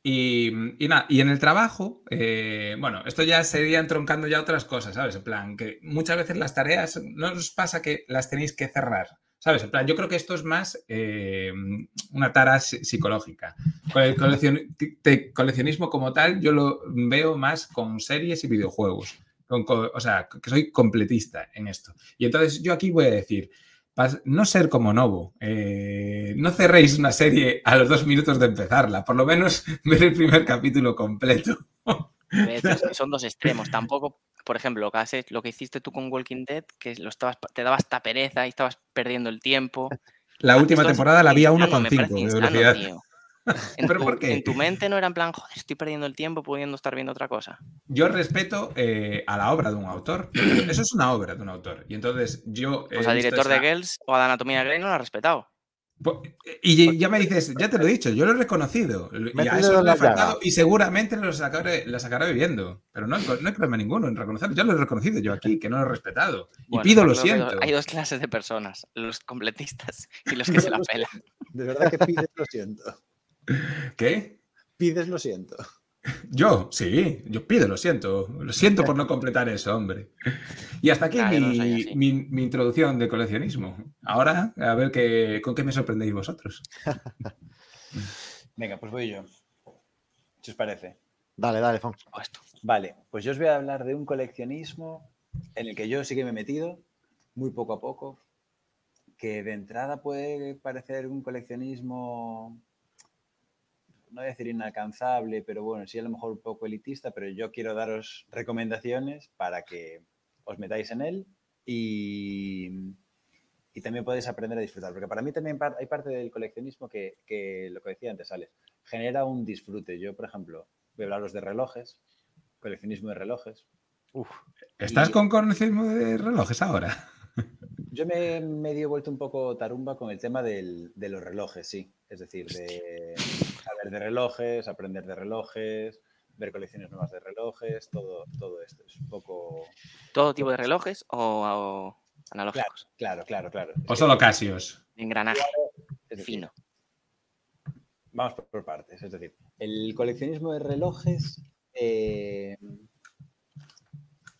Y, y nada, y en el trabajo, eh, bueno, esto ya sería entroncando ya otras cosas, ¿sabes? En plan, que muchas veces las tareas, no os pasa que las tenéis que cerrar, ¿sabes? En plan, yo creo que esto es más eh, una tara si- psicológica. Con el coleccion- coleccionismo como tal, yo lo veo más con series y videojuegos. Con co- o sea, que soy completista en esto. Y entonces yo aquí voy a decir, no ser como Novo. eh, no cerréis una serie a los dos minutos de empezarla. Por lo menos ver el primer capítulo completo. Son dos extremos. Tampoco, por ejemplo, lo que, haces, lo que hiciste tú con Walking Dead, que lo estabas, te daba hasta pereza y estabas perdiendo el tiempo. La última temporada la vi a insano, me 1,5 parece de velocidad. tío. En ¿Pero tu, por qué? en tu mente no era en plan, joder, estoy perdiendo el tiempo pudiendo estar viendo otra cosa. Yo respeto eh, a la obra de un autor. Eso es una obra de un autor. Y entonces yo. Pues al director de Girls o a la Anatomía Grey no lo ha respetado. Po- Y ya me dices, ya te lo he dicho, yo lo he reconocido. Y a eso he la llaga. faltado y seguramente lo sacaré, lo sacaré viviendo. Pero no, hay- no hay problema ninguno en reconocerlo. Ya lo he reconocido yo aquí, que no lo he respetado. Y Bueno, pido lo siento. Hay dos clases de personas, los completistas y los que se la pelan. De verdad que pides lo siento. ¿Qué? Pides lo siento. Yo, sí, yo pido, lo siento. Lo siento por no completar eso, hombre. Y hasta aquí mi, mi- mi introducción de coleccionismo. Ahora, a ver qué, con qué me sorprendéis vosotros. Venga, pues voy yo. ¿Qué os parece? Dale, dale, Fon. Vale, pues yo os voy a hablar de un coleccionismo en el que yo sí que me he metido, muy poco a poco, que de entrada puede parecer un coleccionismo, no voy a decir inalcanzable, pero bueno, sí a lo mejor un poco elitista, pero yo quiero daros recomendaciones para que os metáis en él y, y también podéis aprender a disfrutar, porque para mí también hay parte del coleccionismo que, que lo que decía antes, Alex, genera un disfrute. Yo, por ejemplo, voy a hablaros de relojes, coleccionismo de relojes. Uf, ¿Estás Y- con coleccionismo de relojes ahora? Yo me he medio vuelto un poco tarumba con el tema del- de los relojes, sí. Es decir, de saber de relojes, aprender de relojes, ver colecciones nuevas de relojes, todo, todo esto. Es un poco... ¿Todo tipo de relojes o, o analógicos? Claro, claro, claro. Es ¿O solo Casios? Engranaje fino. Vamos por, por partes. Es decir, el coleccionismo de relojes eh,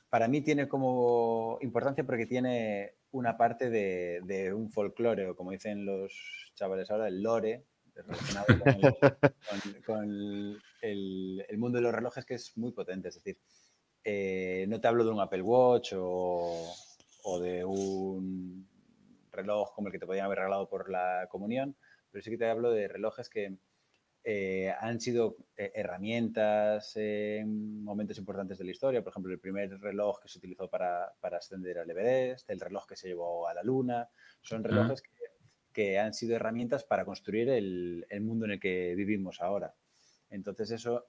para mí tiene como importancia porque tiene una parte de, de un folclore, o como dicen los chavales ahora, el lore, relacionado con, el, con- con el- el mundo de los relojes, que es muy potente. Es decir, eh, no te hablo de un Apple Watch o, o de un reloj como el que te podían haber regalado por la comunión, pero sí que te hablo de relojes que eh, han sido eh, herramientas en momentos importantes de la historia. Por ejemplo, el primer reloj que se utilizó para, para ascender al Everest, el reloj que se llevó a la Luna. Son relojes que, que han sido herramientas para construir el, el mundo en el que vivimos ahora. Entonces eso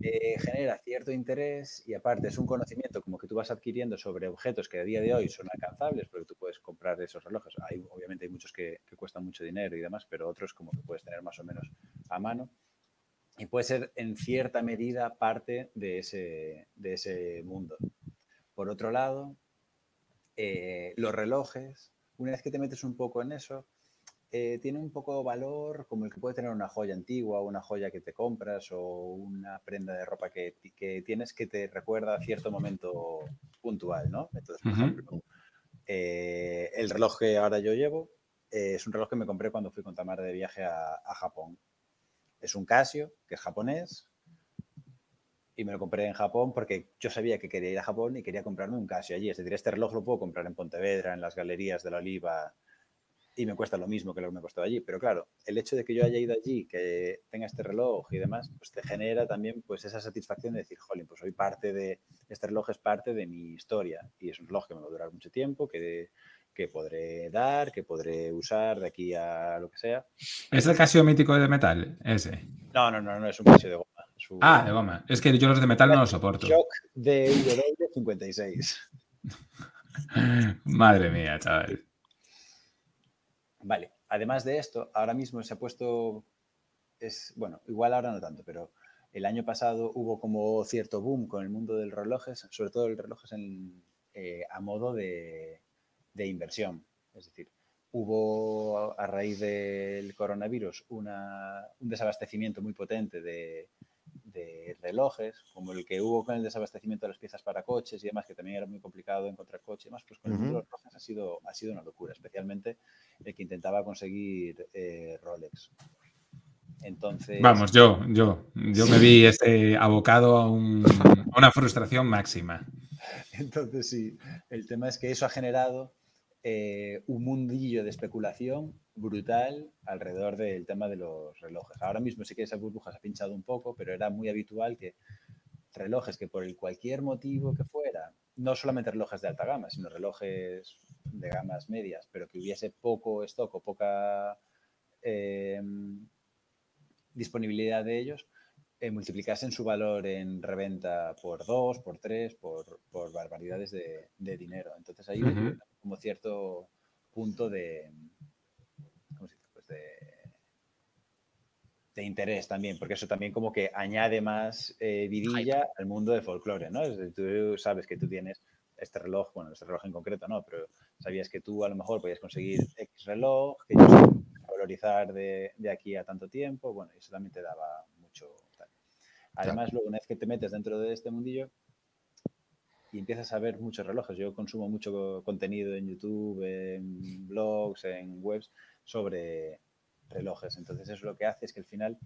le genera cierto interés y aparte es un conocimiento como que tú vas adquiriendo sobre objetos que a día de hoy son alcanzables porque tú puedes comprar esos relojes. Hay, obviamente hay muchos que, que cuestan mucho dinero y demás, pero otros como que puedes tener más o menos a mano. Y puede ser en cierta medida parte de ese, de ese mundo. Por otro lado, eh, los relojes, una vez que te metes un poco en eso, eh, tiene un poco valor como el que puede tener una joya antigua, una joya que te compras o una prenda de ropa que, que tienes que te recuerda a cierto momento puntual, ¿no? Entonces, por Ujú. ejemplo, eh, el reloj que ahora yo llevo eh, es un reloj que me compré cuando fui con Tamara de viaje a, a Japón. Es un Casio, que es japonés, y me lo compré en Japón porque yo sabía que quería ir a Japón y quería comprarme un Casio allí. Es decir, este reloj lo puedo comprar en Pontevedra, en las galerías de la Oliva, y me cuesta lo mismo que lo que me costó allí. Pero claro, el hecho de que yo haya ido allí, que tenga este reloj y demás, pues te genera también pues esa satisfacción de decir, jolín, pues soy parte de, este reloj es parte de mi historia y es un reloj que me va a durar mucho tiempo, que, que podré dar, que podré usar de aquí a lo que sea. ¿Es el Casio mítico de metal ese? No, no, no, no es un Casio de goma. Ah, de goma. Es que yo los de metal no los soporto. Shock de 56. Madre mía, chaval. Vale. Además de esto, ahora mismo se ha puesto. Es, bueno, igual ahora no tanto, pero el año pasado hubo como cierto boom con el mundo del relojes, sobre todo el relojes en, eh, a modo de, de, inversión. Es decir, hubo a raíz del coronavirus una, un desabastecimiento muy potente de, de relojes, como el que hubo con el desabastecimiento de las piezas para coches y demás, que también era muy complicado encontrar coches y demás, pues con el de los relojes ha sido, ha sido una locura, especialmente el que intentaba conseguir eh, Rolex. Entonces. Vamos, yo, yo, yo me vi este abocado a, a una frustración máxima. Entonces, sí, el tema es que eso ha generado eh, un mundillo de especulación brutal alrededor del tema de los relojes. Ahora mismo sí que esa burbuja se ha pinchado un poco, pero era muy habitual que relojes que por el cualquier motivo que fuera, no solamente relojes de alta gama, sino relojes de gamas medias, pero que hubiese poco stock o poca eh, disponibilidad de ellos, eh, multiplicasen su valor en reventa por dos, por tres, por, barbaridades de, dinero. Entonces ahí como cierto punto de, ¿cómo se dice? Pues de, de, interés también, porque eso también como que añade más eh, vidilla al mundo del folclore, ¿no? tú sabes que tú tienes este reloj, bueno, este reloj en concreto no, pero sabías que tú a lo mejor podías conseguir X reloj, que yo valorizar de, de aquí a tanto tiempo, bueno, eso también te daba mucho Además, luego, una vez que te metes dentro de este mundillo y empiezas a ver muchos relojes, yo consumo mucho contenido en YouTube, en blogs, en webs sobre relojes. Entonces, eso lo que hace es que al final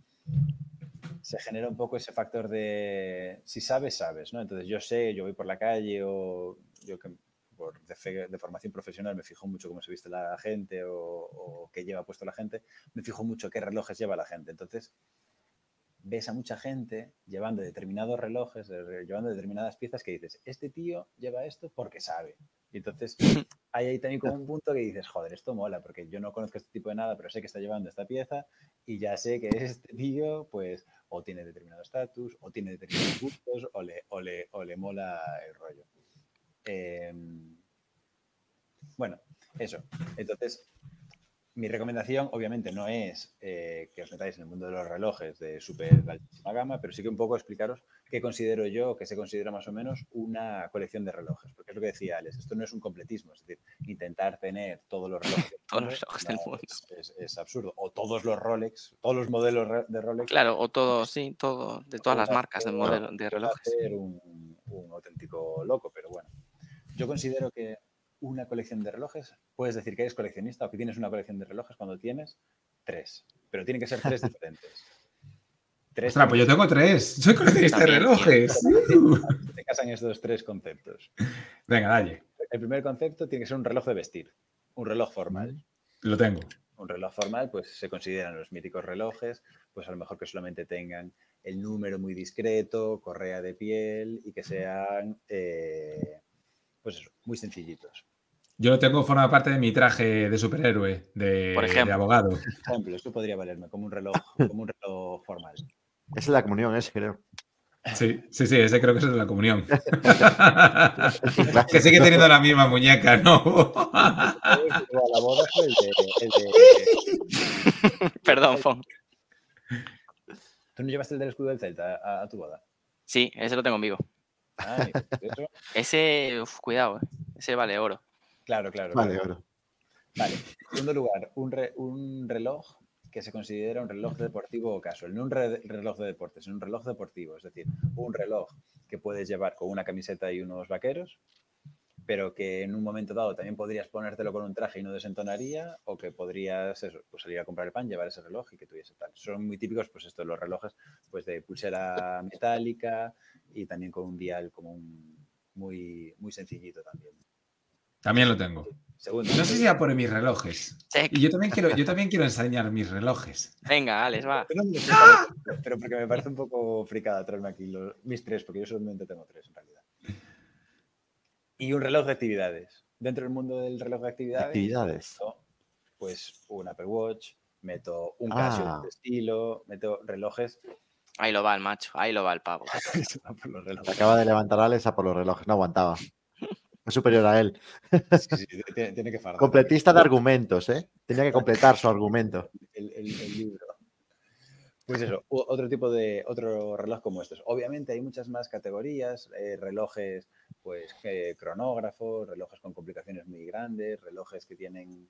se genera un poco ese factor de si sabes, sabes, ¿no? Entonces, yo sé, yo voy por la calle o yo que por de, formación profesional me fijo mucho cómo se viste la gente o, o qué lleva puesto la gente, me fijo mucho qué relojes lleva la gente. Entonces, ves a mucha gente llevando determinados relojes, llevando determinadas piezas que dices, este tío lleva esto porque sabe. Y entonces hay ahí también como un punto que dices, joder, esto mola, porque yo no conozco este tipo de nada, pero sé que está llevando esta pieza y ya sé que este tío, pues, o tiene determinado estatus, o tiene determinados gustos, o le, o le, o le mola el rollo. Em, bueno, eso. Entonces, mi recomendación, obviamente, no es eh, que os metáis en el mundo de los relojes de súper altísima gama, pero sí que un poco explicaros qué considero yo, que se considera más o menos una colección de relojes. Porque es lo que decía Alex, esto no es un completismo, es decir, intentar tener todos los relojes. todos los relojes del mundo. Es, absurdo. O todos los Rolex, todos los modelos de Rolex. Claro, o todo, sí, todo, de todas las marcas de, modelo, de relojes. un, un auténtico loco, pero bueno. Yo considero que una colección de relojes, puedes decir que eres coleccionista o que tienes una colección de relojes cuando tienes tres, pero tienen que ser tres diferentes. Tres pues yo tengo tres. Soy coleccionista de relojes. Te casan estos tres conceptos. Venga, dale. El primer concepto tiene que ser un reloj de vestir, un reloj formal. Lo tengo. Un reloj formal, pues se consideran los míticos relojes, pues a lo mejor que solamente tengan el número muy discreto, correa de piel y que sean, eh, pues eso, muy sencillitos. Yo lo tengo, forma parte de mi traje de superhéroe, de, abogado. Por ejemplo, esto podría valerme como un reloj, como un reloj formal. Es la comunión, ese creo. Sí, sí, sí, ese creo que es de la comunión. que sigue teniendo la misma muñeca, ¿no? Perdón, Fon. ¿Tú no llevaste el del escudo del Celta a, tu boda? Sí, ese lo tengo en vivo. ese, cuidado, eh. ese vale oro. Claro, claro. Vale, oro. Vale. En segundo lugar, un, reloj que se considera un reloj deportivo o casual. No un reloj de deportes, sino un reloj deportivo. Es decir, un reloj que puedes llevar con una camiseta y unos vaqueros pero que en un momento dado también podrías ponértelo con un traje y no desentonaría, o que podrías eso, pues salir a comprar el pan, llevar ese reloj y que tuviese tal. Son muy típicos, pues estos, los relojes pues de pulsera metálica y también con un dial como un muy, muy sencillito también. También lo tengo. Segundo. No sé si ya por mis relojes. Check. Y yo también quiero, yo también quiero enseñar mis relojes. Venga, Alex, va. Pero, no pero porque me parece un poco fricada traerme aquí los- mis tres, porque yo solamente tengo tres en realidad. Y un reloj de actividades. Dentro del mundo del reloj de actividades, Actividades. meto, pues un Apple Watch, meto un Ah. Casio de estilo, meto relojes. Ahí lo va el macho, ahí lo va el pavo. acaba de levantar Alex a por los relojes, no aguantaba. Es superior a él. Sí, sí, tiene, tiene que fardar. Completista de argumentos, ¿eh? Tenía que completar su argumento. el, el- el libro. Pues eso, otro tipo de otro reloj como estos. Obviamente hay muchas más categorías, eh, relojes, pues eh, cronógrafos, relojes con complicaciones muy grandes, relojes que tienen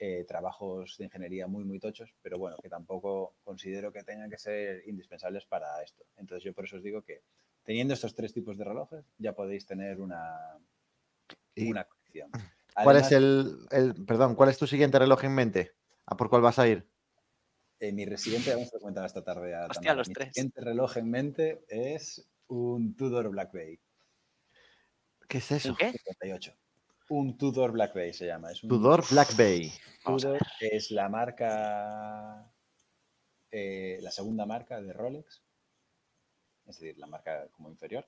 eh, trabajos de ingeniería muy muy tochos, pero bueno, que tampoco considero que tengan que ser indispensables para esto. Entonces yo por eso os digo que teniendo estos tres tipos de relojes ya podéis tener una, Y- una colección. ¿Cuál Además, es el, el- perdón, cuál es tu siguiente reloj en mente? ¿A por cuál vas a ir? Eh, mi residente, vamos a comentar esta tarde. A Hostia, los Mi tres. siguiente reloj en mente es un Tudor Black Bay. ¿Qué es eso? ¿Un qué? 58. Un Tudor Black Bay se llama. Es un Tudor Black Bay. Tudor es la marca, eh, la segunda marca de Rolex. Es decir, la marca como inferior,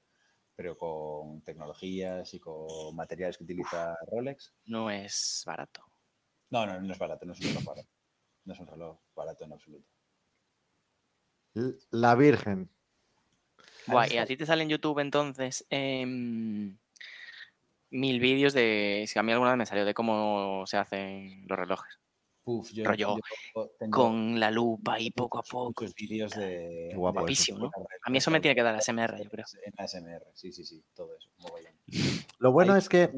pero con tecnologías y con materiales que utiliza Rolex. No es barato. No, no, no es barato, no es un reloj barato. No es un reloj barato en absoluto. La Virgen. Guay, y a ti te sale en YouTube entonces em, mil vídeos de. Si a mí alguna vez me salió de cómo se hacen los relojes. Uf, yo, Rollo yo tengo Con la lupa y poco a poco. vídeos de. De Guapísimo, ¿no? A mí eso me tiene que dar ASMR, yo creo. En ASMR, sí, sí, sí, todo eso. mogollón. Lo bueno Hay es que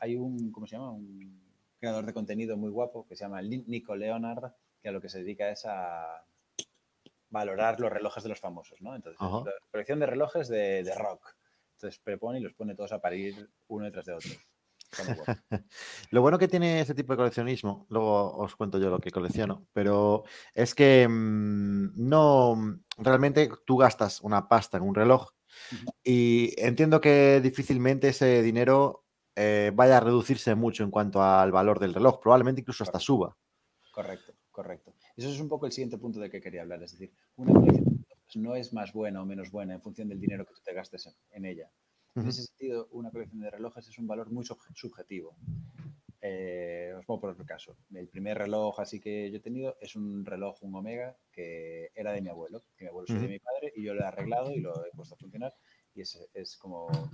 Hay un, ¿cómo se llama? Un creador de contenido muy guapo que se llama Nico Leonard, que a lo que se dedica es a valorar los relojes de los famosos, ¿no? Entonces, la colección de relojes de, de rock. Entonces, prepone y los pone todos a parir uno detrás de otro. Lo bueno que tiene este tipo de coleccionismo, luego os cuento yo lo que colecciono, pero es que mm, no realmente tú gastas una pasta en un reloj y entiendo que difícilmente ese dinero eh, vaya a reducirse mucho en cuanto al valor del reloj, probablemente incluso hasta suba. Correcto, correcto. Eso es un poco el siguiente punto del que quería hablar. Es decir, una colección no es más buena o menos buena en función del dinero que tú te gastes en, en ella. En ese sentido, una colección de relojes es un valor muy subje- subjetivo. Eh, os pongo por otro caso. El primer reloj así que yo he tenido es un reloj, un Omega, que era de mi abuelo, que mi abuelo es de Ujú. mi padre, y yo lo he arreglado y lo he puesto a funcionar. Y es, es como,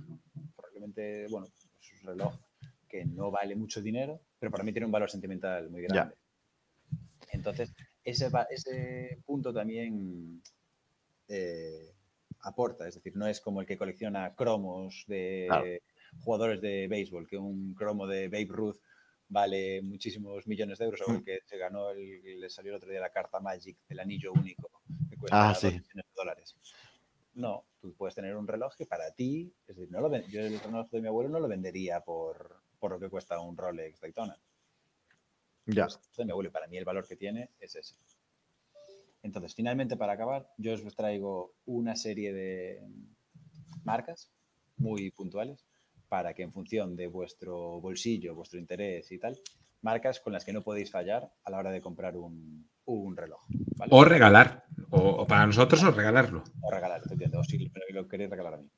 probablemente, bueno, es un reloj que no vale mucho dinero, pero para mí tiene un valor sentimental muy Ya. grande. Entonces, ese, ese punto también eh, aporta, es decir, no es como el que colecciona cromos de Claro. jugadores de béisbol, que un cromo de Babe Ruth vale muchísimos millones de euros, o Mm. el que se ganó, el, le salió el otro día la carta Magic del anillo único, que cuesta Ah, sí. millones de dólares. No, tú puedes tener un reloj que para ti, es decir, no lo ven- yo el reloj de mi abuelo no lo vendería por, por lo que cuesta un Rolex Daytona. Ya. Pues, de mi abuelo y para mí el valor que tiene es ese. Entonces, finalmente, para acabar, yo os traigo una serie de marcas muy puntuales para que en función de vuestro bolsillo, vuestro interés y tal, marcas con las que no podéis fallar a la hora de comprar un, un reloj. ¿vale? O regalar. O, o para nosotros o regalarlo. O regalar, efectivamente, o si lo queréis regalar a mí.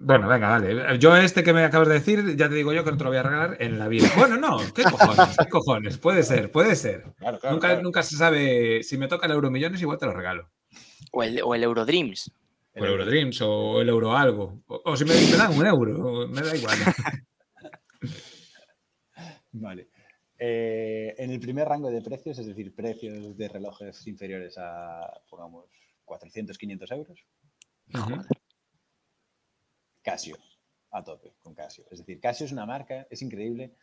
Bueno, venga, vale. Yo este que me acabas de decir, ya te digo yo que no te lo voy a regalar en la vida. Bueno, no, ¿qué cojones? ¿Qué cojones? Puede ser, puede ser. Claro, claro. nunca, claro. nunca se sabe si me toca el Euromillones, igual te lo regalo. O el, o el Eurodreams. O el Eurodreams o el Euro algo. O, o si me, me dan un euro, me da igual. Vale. Eh, en el primer rango de precios, es decir, precios de relojes inferiores a, pongamos, 400, 500 euros. Casio, a tope con Casio. Es decir, Casio es una marca, es increíble.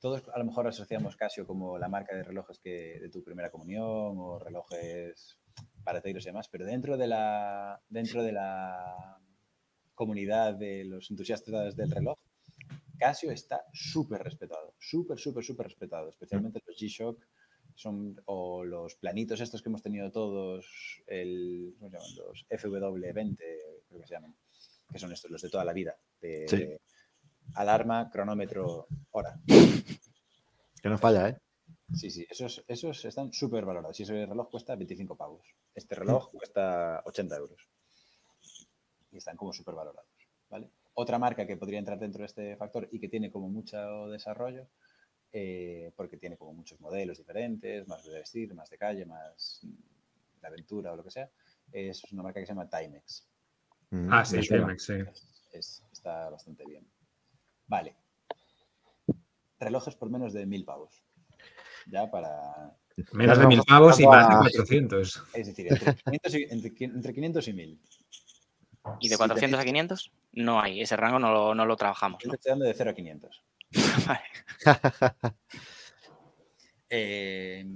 Todos a lo mejor asociamos Casio como la marca de relojes que, de tu primera comunión o relojes para y demás, pero dentro de la, dentro de la comunidad de los entusiastas del reloj, Casio está súper respetado, súper, súper, súper respetado, especialmente los G-Shock son, o los planitos estos que hemos tenido todos, el, ¿cómo se llaman? los FW20, creo que se llaman, que son estos, los de toda la vida, de Sí. alarma, cronómetro, hora. Que no falla, ¿eh? Sí, sí, esos, esos están súper valorados. Y ese reloj cuesta 25 pavos. Este reloj cuesta 80 euros. Y están como súper valorados. ¿vale? Otra marca que podría entrar dentro de este factor y que tiene como mucho desarrollo, eh, porque tiene como muchos modelos diferentes, más de vestir, más de calle, más mm, de aventura o lo que sea, es una marca que se llama Timex. Mm, Ah, sí. Timex, sí. Es- está bastante bien. Vale. Relojes por menos de mil pavos. Ya para Menos de mil pavos y más de a- 400. Es decir, entre 500 y, entre, qui- entre 500 y 1000. ¿Y de Si 400 a tenéis- 500? No hay, ese rango no lo, no lo trabajamos, Yo ¿no? te estoy dando de 0 a 500. Vale. Eh,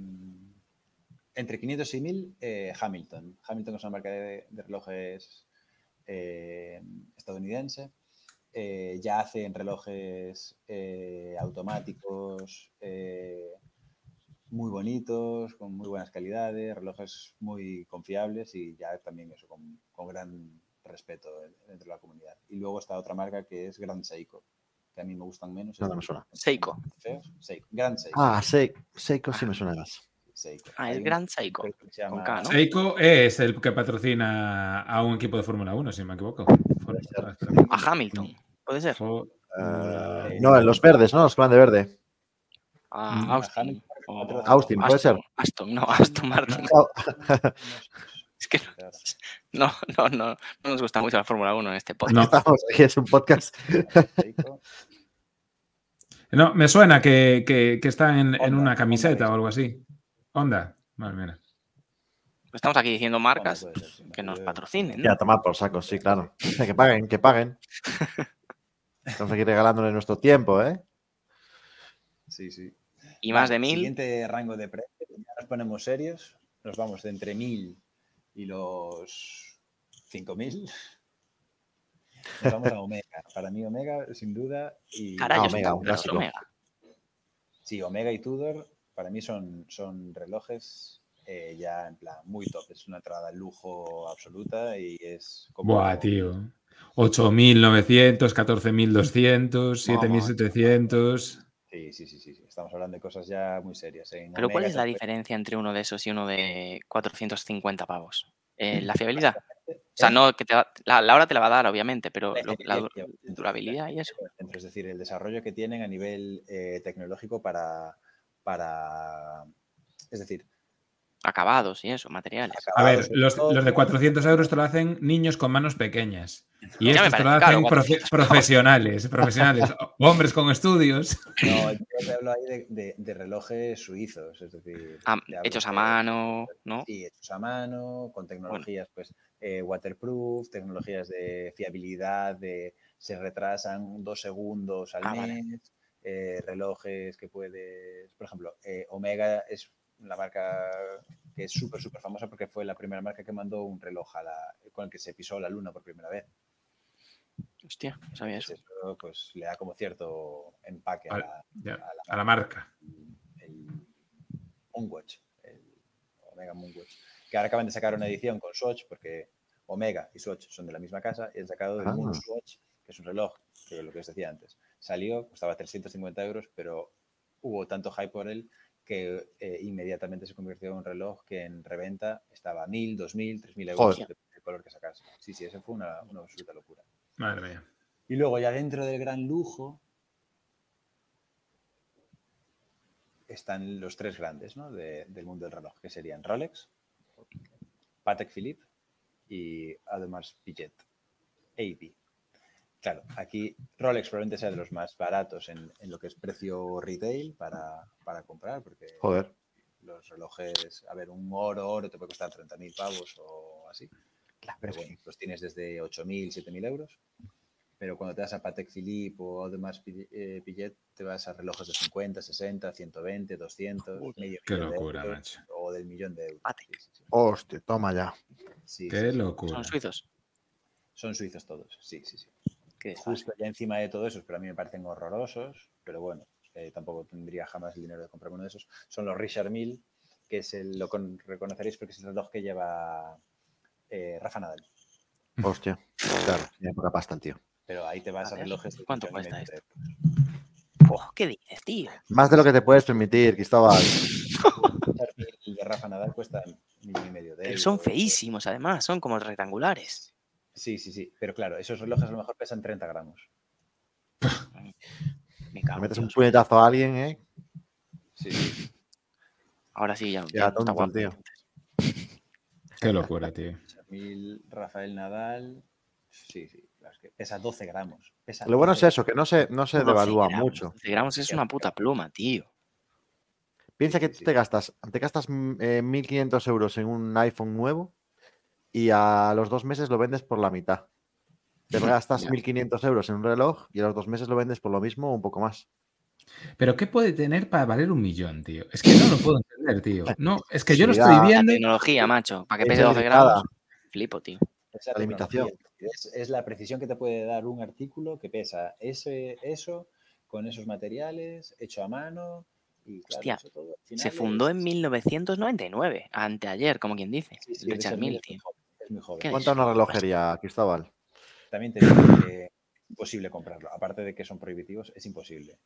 entre 500 y 1000, eh, Hamilton. Hamilton es una marca de, de relojes eh, estadounidense. Eh, ya hacen relojes eh, automáticos eh, muy bonitos, con muy buenas calidades, relojes muy confiables y ya también eso, con, con gran respeto dentro de la comunidad. Y luego está otra marca que es Grand Seiko, que a mí me gustan menos. No, no me suena. Seiko. Feos. Seiko. Grand Seiko. Ah, Se- Seiko sí me suena más. Seiko. Ah, el Gran Seiko. llama- K, ¿no? Seiko es el que patrocina a un equipo de Fórmula 1, si no me equivoco. A Hamilton, puede ser. Eh, no, en los verdes, ¿no? Los que van de verde. A Mm. Austin. Austin, puede Aston, ser. Aston, no, Aston Martin. Es que no, no, no, no nos gusta mucho la Fórmula 1 en este podcast. No. Estamos aquí, es un podcast. Seiko. No, me suena que, que, que está en, una camiseta o algo así. Onda. Vale, mira. Estamos aquí diciendo marcas ser, sí, que nos yo- patrocinen. ¿no? Ya, tomar por saco, sí, claro. Que paguen, que paguen. Estamos aquí regalándole nuestro tiempo, ¿eh? Sí, sí. Y más de mil. Siguiente rango de precio. Ya nos ponemos serios. Nos vamos de entre 1000 y los 5000. Nos vamos a Omega. Para mí, Omega, sin duda. Y Caray, Ah, Omega, un clásico. Omega. Sí, Omega y Tudor para mí son, son relojes eh, ya en plan muy top. Es una entrada de lujo absoluta y es como. Buah, tío. 8.900, 14.200, 7.700. Sí, sí, sí, sí, sí. Estamos hablando de cosas ya muy serias. ¿eh? Pero ¿cuál es la diferencia entre uno de esos y uno de 450 pavos? Eh, la fiabilidad. O sea, no que te va- la, la hora te la va a dar, obviamente, pero lo- la du- durabilidad y eso. Es decir, el desarrollo que tienen a nivel eh, tecnológico para, para. Es decir, Acabados y eso, materiales. A ver, los, los de 400 euros te lo hacen niños con manos pequeñas. Y Ya estos te lo hacen profe- 400 pavos. profesionales, profesionales, hombres con estudios. No, yo te hablo ahí de, de- de relojes suizos, es decir. Ah, hechos a mano, ¿no? Sí, hechos a mano, con tecnologías pues eh, waterproof, tecnologías de fiabilidad, de se retrasan dos segundos al Ah, vale. Eh, relojes que puedes, por ejemplo, eh, Omega es la marca que es súper, súper famosa porque fue la primera marca que mandó un reloj a la, con el que se pisó la luna por primera vez. Hostia, no sabía eso. eso pues le da como cierto empaque a la, Ya, a la a la marca. el Moonwatch, el Omega Moonwatch, que ahora acaban de sacar una edición con Swatch, porque Omega y Swatch son de la misma casa, y han sacado el Ah. Moonswatch, que es un reloj, que es lo que os decía antes. Salió, costaba 350 euros, pero hubo tanto hype por él que eh, inmediatamente se convirtió en un reloj que en reventa estaba a 1000, 2000, 3000 euros, Joder. del color que sacase. Sí, sí, eso fue una, una absoluta locura. Madre mía. Y luego ya dentro del gran lujo están los tres grandes ¿no? de- del mundo del reloj, que serían Rolex, Patek Philippe y Audemars Piguet, AB. Claro, aquí Rolex probablemente sea de los más baratos en, en lo que es precio retail para, para comprar, porque Joder. los relojes, a ver, un oro, oro te puede costar 30.000 pavos o así. Pero bueno, los tienes desde 8.000, 7.000 euros. Pero cuando te vas a Patek Philippe o Audemars Pi- eh, te vas a relojes de 50, 60, 120, 200, medio Qué millón de locura, euros, macho. O del millón de euros. Patek. Sí, sí, sí. Hostia, toma ya. Sí, Qué locura. Son suizos. Son suizos todos, sí, sí, sí. Qué justo ya encima de todo eso, pero a mí me parecen horrorosos, pero bueno, eh, tampoco tendría jamás el dinero de comprarme uno de esos, son los Richard Mille, que es el, lo con- reconoceréis porque es el reloj que lleva eh, Rafa Nadal. Hostia. Claro, tiene poca pasta el tío. Pero ahí te vas A a, ver, relojes. ¿cuánto 15.000 cuesta esto? Oh, ¿Qué dices, tío? Más de lo que te puedes permitir, Cristóbal. Y de Rafa Nadal cuestan millón y medio de Pero son feísimos, además, son como rectangulares. Sí, sí, sí. Pero claro, esos relojes a lo mejor pesan 30 gramos. Me cago. en metes un puñetazo a alguien, ¿eh? Sí, sí. Ahora sí, ya. Ya, ya tonto está tío. Qué locura, tío. Rafael Nadal. Sí, sí. claro, es que pesa 12 gramos. Pesa Lo bueno es 12 eso, que no se, no se 12 devalúa gramos, mucho. 12 gramos es una puta pluma, tío. Piensa que Sí. te gastas, te gastas mm, eh, 1.500 euros en un iPhone nuevo y a los dos meses lo vendes por la mitad. Te gastas Ya. 1.500 euros en un reloj y a los dos meses lo vendes por lo mismo o un poco más. Pero ¿qué puede tener para valer un millón, tío? Es que no lo puedo entender, tío. No, es que yo lo estoy. La viendo. tecnología, macho. Para que Es pese 12 limitada. gramos. Flipo, tío. Esa La limitación. Es, es la precisión que te puede dar un artículo que pesa ese, eso, con esos materiales, hecho a mano. Y claro, Hostia, todo, Se fundó es- en 1999, anteayer, como quien dice. Sí, sí, Richard Mille tío. Muy joven, es muy joven. ¿Qué Cuenta una relojería, Cristóbal. También te digo que es imposible comprarlo. Aparte de que son prohibitivos, es imposible.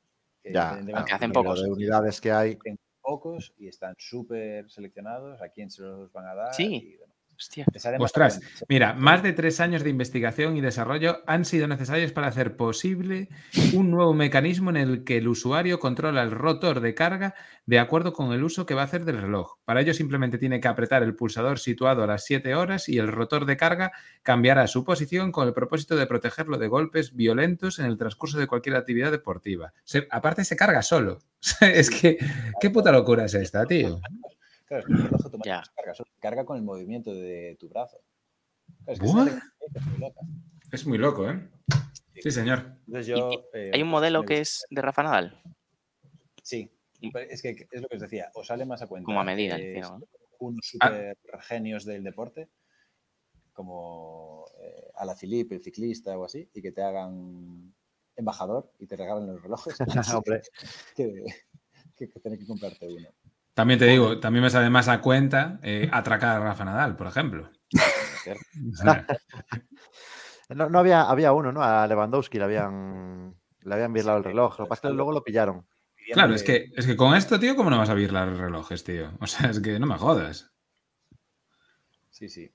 Eh, Ya, que hacen pocos. de unidades que hay. de pocos y están súper seleccionados a quién se los van a dar. Sí. y, bueno, Hostia. Ostras. Mira, más de tres años de investigación y desarrollo han sido necesarios para hacer posible un nuevo mecanismo en el que el usuario controla el rotor de carga de acuerdo con el uso que va a hacer del reloj. Para ello simplemente tiene que apretar el pulsador situado a las 7 horas y el rotor de carga cambiará su posición con el propósito de protegerlo de golpes violentos en el transcurso de cualquier actividad deportiva. Se- aparte se carga solo. es que, ¿qué puta locura es esta, tío? Claro, es que el reloj automático se carga, solo carga con el movimiento de tu brazo. Claro, es que es muy loca. Es muy loco, ¿eh? Sí, señor. Entonces yo, eh, Hay un modelo que es de Rafa Nadal. Sí, es que es lo que os decía, os sale más a cuenta. Como a medida, eh, unos Ah. super genios del deporte, como eh, a la Philippe, el ciclista o así, y que te hagan embajador y te regalen los relojes. Que, que, que tener que comprarte uno. También te digo, también me sale más a cuenta eh, atracar a Rafa Nadal, por ejemplo. no, no había, había uno, ¿no? A Lewandowski le habían, le habían virlado el reloj. Lo que pasa es que luego lo pillaron. claro, es que, es que con esto, tío, ¿cómo no vas a virlar relojes, tío? O sea, es que no me jodas. Sí, sí.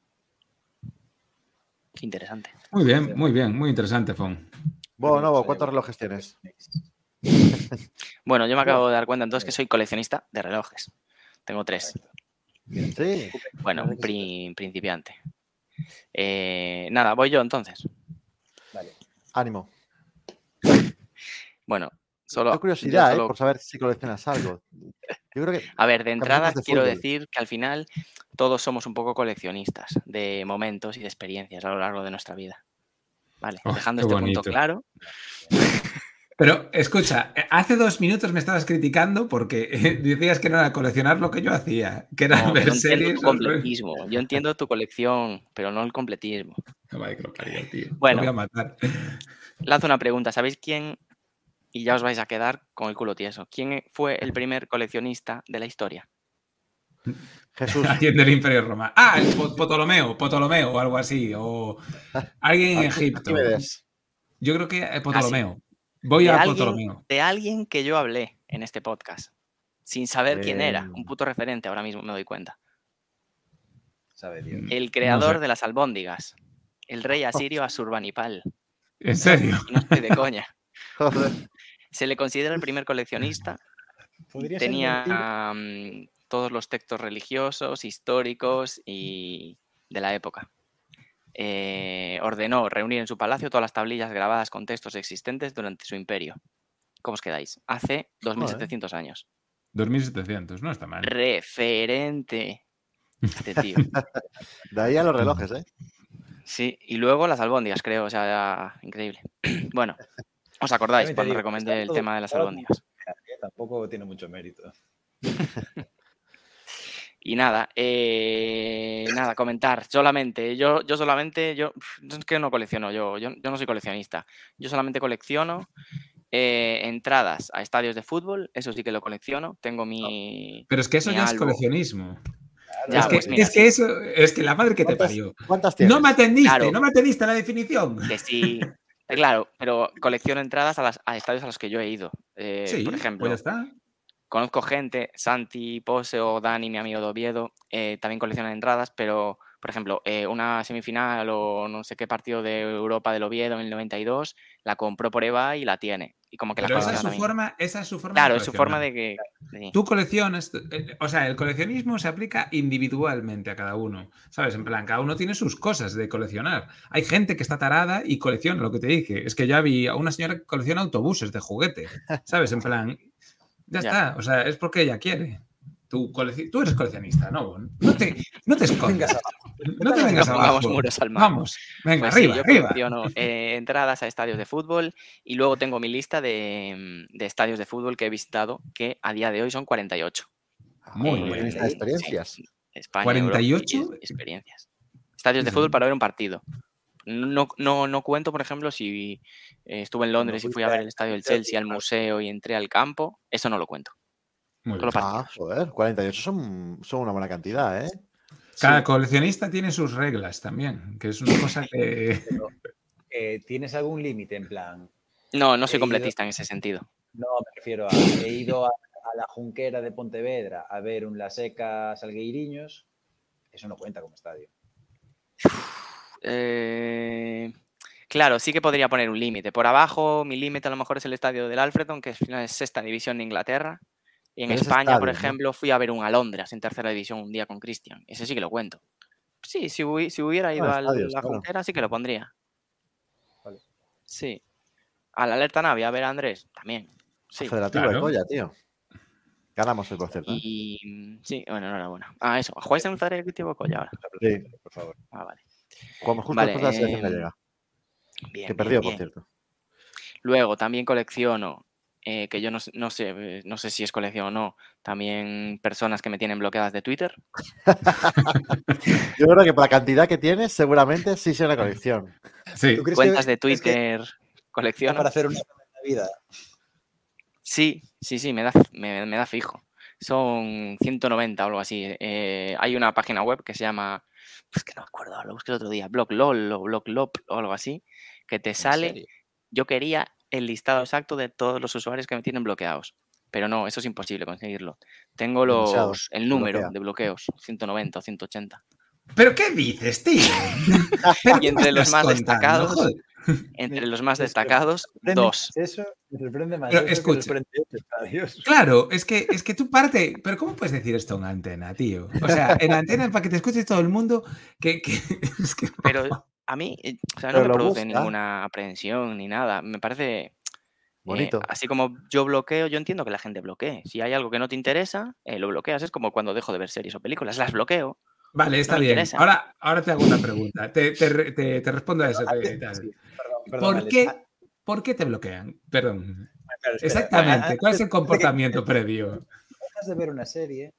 Qué interesante. Muy bien, muy bien, muy interesante, Fon. Bueno, Novo, Pues, ¿cuántos eh, relojes tienes? Bueno, yo me acabo de dar cuenta entonces que soy coleccionista de relojes. Tengo tres. Sí. Bueno, un pri- principiante. Eh, nada, voy yo entonces. Vale. Ánimo. Bueno, solo. Tengo curiosidad, ¿eh? Por saber si coleccionas algo. Yo creo que A ver, de entrada de quiero fútbol. decir que al final todos somos un poco coleccionistas de momentos y de experiencias a lo largo de nuestra vida. Vale, Oh, dejando este bonito. punto claro. Pero escucha, eh, hace dos minutos me estabas criticando porque eh, decías que no era coleccionar lo que yo hacía, que era No, ver yo entiendo series. tu completismo. Yo entiendo tu colección, pero no el completismo. Tío. Bueno. voy a matar. Lanzo una pregunta. ¿Sabéis quién? Y ya os vais a quedar con el culo tieso. ¿Quién fue el primer coleccionista de la historia? Jesús. Alguien del Imperio Romano. Ah, el Ptolomeo, Ptolomeo o algo así. O alguien en Egipto. Yo creo que eh, Ptolomeo. Voy de, a alguien, de alguien que yo hablé en este podcast, sin saber quién era. Un puto referente, ahora mismo me doy cuenta. Sabe Dios. El creador sé. de las albóndigas. El rey asirio Asurbanipal. ¿En serio? No estoy de coña. Joder. Se le considera el primer coleccionista. Podría ser Tenía mm, todos los textos religiosos, históricos y de la época. Eh, ordenó reunir en su palacio todas las tablillas grabadas con textos existentes durante su imperio. ¿Cómo os quedáis? Hace 2700 años. 2700, no está mal. Referente. Este tío. De ahí a los relojes, ¿eh? Sí, y luego las albóndigas, creo, o sea, ya- increíble. Bueno, ¿os acordáis cuando digo, recomendé el tema de las albóndigas? Que Tampoco tiene mucho mérito. Y nada, eh, nada, comentar. Solamente, yo, yo solamente, yo es que no colecciono, yo, yo, yo no soy coleccionista. Yo solamente colecciono eh, entradas a estadios de fútbol, eso sí que lo colecciono. Tengo mi. Pero es que eso ya es coleccionismo. Es, que, pues mira, es que eso, es que la madre que te ¿Cuántas, parió. cuántas tienes? No me atendiste, Claro. no me atendiste a la definición. Que sí. eh, Claro, pero colecciono entradas a, las, a estadios a los que yo he ido. Eh, sí, por ejemplo, pues ya está. Conozco gente, Santi, Pose o Dani, mi amigo de Oviedo, eh, también coleccionan entradas, pero, por ejemplo, eh, una semifinal o no sé qué partido de Europa del Oviedo en el 92, la compró por EVA y la tiene. Y como que Pero la esa es su también. forma, esa es su forma Claro, de es su forma de que... sí. Tú coleccionas, eh, o sea, el coleccionismo se aplica individualmente a cada uno, ¿sabes? En plan, cada uno tiene sus cosas de coleccionar. Hay gente que está tarada y colecciona, lo que te dije. Es que ya vi a una señora que colecciona autobuses de juguete, ¿sabes? En plan, ya, Ya. está, o sea, es porque ella quiere. Tú, colec- tú eres coleccionista, ¿no? No te, no te escondas. No te vengas No pongamos abajo. muros al mar. Vamos, venga, Pues sí, arriba, yo arriba. colecciono eh, entradas a estadios de fútbol y luego tengo mi lista de, mm, de estadios de fútbol que he visitado, que a día de hoy son 48. Muy Eh, bien. Lista de experiencias. España, Europa y 48. es- experiencias. Estadios de fútbol para ver un partido. No, no, no cuento, por ejemplo, si eh, estuve en Londres y fui a ver el estadio del Chelsea, al museo y entré al campo. Eso no lo cuento. Muy bien. Ah, joder, 48 son, son una buena cantidad, ¿eh? Cada Sí. coleccionista tiene sus reglas también, que es una cosa que... Eh, ¿Tienes algún límite en plan? No, no soy ido- completista en ese sentido. No, me refiero a. He ido a, a la Junquera de Pontevedra a ver un La Seca Salgueiriños. Eso no cuenta como estadio. Eh, claro, sí que podría poner un límite. Por abajo, mi límite a lo mejor es el estadio del Alfreton, que es final es sexta división de Inglaterra. Y en España, por ejemplo, fui a ver un Alondras en tercera división un día con Cristian. Ese sí que lo cuento. Sí, si, hubiera ido a estadios, la claro. Junquera, sí que lo pondría. Vale. Sí. A la alerta Navi a ver a Andrés, también. Sí. Federativo de. Colla, tío. Ganamos el por cierto. ¿eh? Y sí, bueno, enhorabuena. Ah, eso. ¿Jugáis en el Federativo Colla ahora? Sí, Por favor. Ah, vale. Jugamos justo Vale, después de la selección em, gallega. Bien, Que bien, perdió, por bien. cierto. Luego también colecciono, eh, que yo no, no sé, eh, no sé si es colección o no, también personas que me tienen bloqueadas de Twitter. Yo creo que por la cantidad que tienes, seguramente sí sea una colección. Sí, ¿Tú crees Cuentas que- de crees que Twitter colecciono. para hacer una en la vida? Sí, sí, sí, me da, me, me da fijo. Son 190 o algo así. Eh, hay una página web que se llama, es que no me acuerdo, lo busqué el otro día, BlogLol o BlogLop o algo así, que te ¿En sale, serio? yo quería el listado exacto de todos los usuarios que me tienen bloqueados. Pero no, eso es imposible conseguirlo. Tengo los, el número bloquea. de bloqueos, 190 o 180. ¿Pero qué dices, tío? ¿Pero Y entre los más contando? destacados, Joder. Entre los más destacados, sorprende dos. Eso me sorprende más. Pero eso que escucha. los 48 estadios. Claro, es que, es que tú parte. Pero ¿cómo puedes decir esto en antena, tío? O sea, en antena para que te escuche todo el mundo, que. que- es que- Pero a mí, eh, o sea, Pero no me produce busca. ninguna aprehensión ni nada. Me parece. eh, Bonito. así como yo bloqueo, yo entiendo que la gente bloquee. Si hay algo que no te interesa, eh, lo bloqueas. Es como cuando dejo de ver series o películas, las bloqueo. Vale, está bien. interesa. Ahora, ahora te hago una pregunta. Te, te te- te respondo a eso. sí, perdón, perdón, ¿Por qué, Ah, ¿Por qué te bloquean? Perdón. claro, espera. Exactamente. Antes ¿Cuál es el que comportamiento previo? dejas de ver una serie,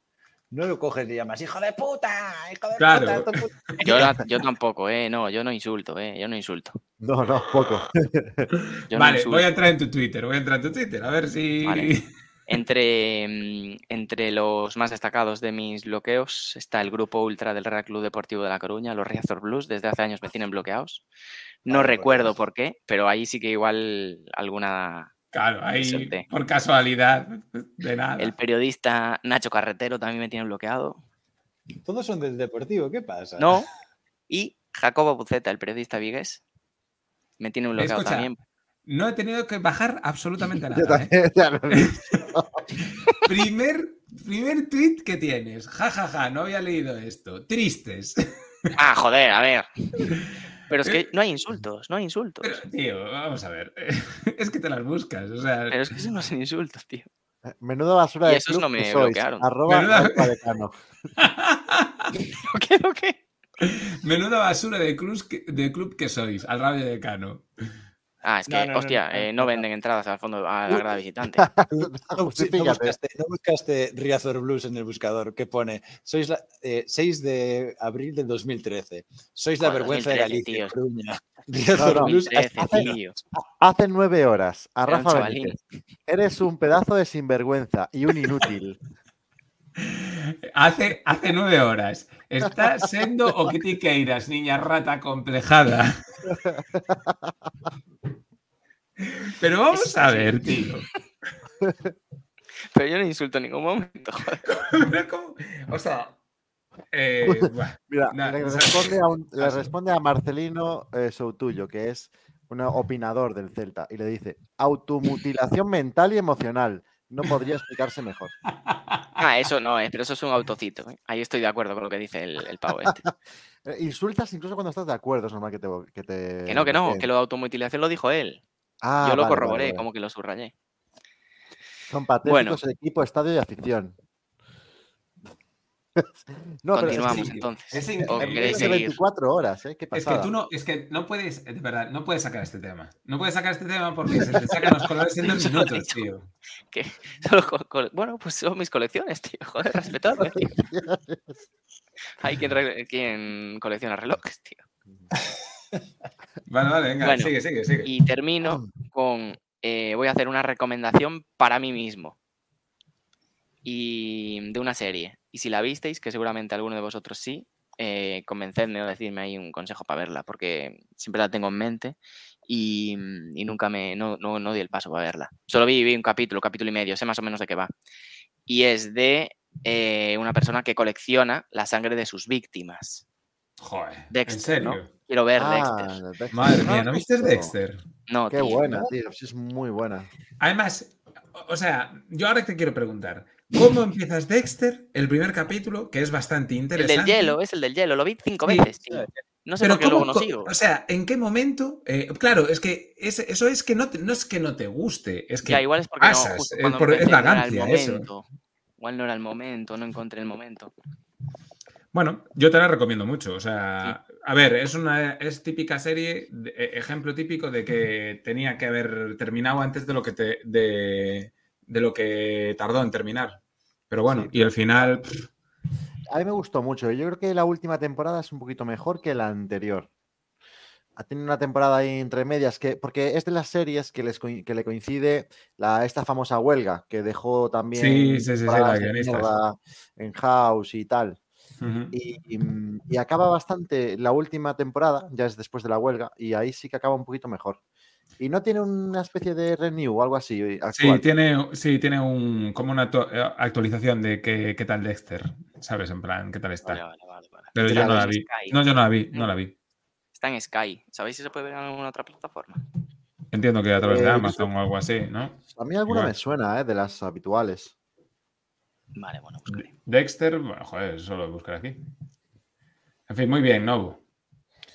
no lo coges y llamas ¡Hijo de puta! ¡Hijo de Claro. puta! hijo de puta". Yo, la- yo tampoco, eh. No, yo no insulto, eh. Yo no insulto. No, no, poco. Yo vale, voy a entrar en tu Twitter. Voy a entrar en tu Twitter. A ver si. Vale. Entre, mm, entre los más destacados de mis bloqueos está el grupo ultra del Real Club Deportivo de La Coruña, los Riazor Blues. Desde hace años me tienen bloqueados. No recuerdo pues. por qué, pero ahí sí que igual alguna. Claro, ahí Suerte. por casualidad, de nada. El periodista Nacho Carretero también me tiene bloqueado. Todos son del deportivo, ¿qué pasa? No. Y Jacobo Buceta, el periodista vigués, me tiene bloqueado Escucha, también. No he tenido que bajar absolutamente Yo nada. ¿eh? también, ya lo he visto. Primer, primer tweet que tienes. Ja, ja, ja, no había leído esto. Tristes. Ah, joder, a ver. Pero es que no hay insultos, no hay insultos. Pero, tío, vamos a ver. Es que te las buscas. O sea, Pero es que eso no son insultos, tío. Menuda basura Y de esos club no me bloquearon. Arroba Menuda- Decano. ¿Lo qué, qué? menuda basura de club, que, de club que sois, al rabio de Cano. Ah, es No, que, no, no, hostia, no, eh, no, no no. venden entradas al fondo a la grada visitante. Buscaste, no buscaste Riazor Blues en el buscador que pone sois la, eh, 6 de abril del 2013. Sois la vergüenza de 2013, Galicia. Coruña. Riazor no, Blues 2013, hasta- tío. Hace nueve horas, a Era Rafa. Benítez. Eres un pedazo de sinvergüenza y un inútil. Hace, hace nueve horas. Está sendo o que ti queiras, niña rata complejada. Pero vamos Eso a ver, tío. Pero yo no insulto en ningún momento, joder. Pero ¿cómo? O sea, eh. Mira, Nah, le, responde a un- le paso. responde a Marcelino eh, Soutuyo, que es un opinador del Celta, y le dice: automutilación mental y emocional. No podría explicarse mejor. Ah, eso no, eh, pero eso es un autocito. eh. Ahí estoy de acuerdo con lo que dice el, el pavo este. Insultas incluso cuando estás de acuerdo, es normal que te. Que, te Que no, que no, que lo de automutilación lo dijo él. Ah, Yo lo vale, corroboré, vale, vale. como que lo subrayé. Son patéticos Bueno. el equipo, estadio y afición. no, pero es Continuamos entonces. es ¿O increíble. queréis hace seguir? 24 horas, ¿eh? Qué Es que tú no, es que no puedes, de verdad, no puedes sacar este tema. No puedes sacar este tema porque se te sacan los colores en dos lo minutos, tío. Que solo co- co- bueno, pues son mis colecciones, tío. Joder, respetadme, tío. Hay quien, quien colecciona relojes, tío. Vale, vale, venga, Bueno, sigue, sigue, sigue. Y termino con. eh, voy a hacer una recomendación para mí mismo. Y de una serie. Y si la visteis, que seguramente alguno de vosotros sí, eh, convencedme o decidme ahí un consejo para verla, porque siempre la tengo en mente y, y nunca me. No, no, no di el paso para verla. Solo vi, vi un capítulo, capítulo y medio, sé más o menos de qué va. Y es de eh, una persona que colecciona la sangre de sus víctimas. Joder, Dexter, ¿en ¿no? Quiero ver Ah, Dexter. Dexter. Madre mía, ¿no viste Dexter? No, Qué tío, buena, no. tío. Es muy buena. Además, o- sea, yo ahora te quiero preguntar, ¿cómo empiezas Dexter, el primer capítulo, que es bastante El interesante? del hielo, es el del hielo. Lo vi cinco Sí. veces, tío. No sé Pero por qué luego ¿cómo no sigo. O sea, ¿en qué momento? eh, claro, es que es- eso es que no, te- no es que no te guste, es que Ya, igual es porque no, pasas, justo es cuando por- es empecé no el vagancia, eso. Igual no era el momento, no encontré el momento. Bueno, yo te la recomiendo mucho. O sea, a ver, es una es típica serie, de- e- ejemplo típico de que tenía que haber terminado antes de lo que te de, de lo que tardó en terminar. Pero bueno, Sí. y al final, pff, A mí me gustó mucho. Yo creo que la última temporada es un poquito mejor que la anterior. Ha tenido una temporada ahí entre medias que, porque es de las series que, les, que le coincide la, esta famosa huelga que dejó también Sí, sí, sí, sí, temporadas la de guionistas. mierda en House y tal. Ujú. Y, y, mm, y acaba bastante la última temporada, ya es después de la huelga, y ahí sí que acaba un poquito mejor. Y no tiene una especie de renew o algo así. Sí, Actual. tiene, sí, tiene un, como una eh, actualización de qué, qué tal Dexter, ¿sabes? En plan, qué tal está. Vale, vale, vale, vale. Pero yo no la vi. Sky. No, yo no la vi, no la vi. Está en Sky. ¿Sabéis si se puede ver en alguna otra plataforma? Entiendo que a través Eh, de yo Amazon o algo así, ¿no? A mí alguna Igual. me suena, ¿eh? de las habituales. Vale, bueno, buscaré. Dexter, bueno, joder, eso lo voy a buscar aquí. En fin, muy bien, Nobu.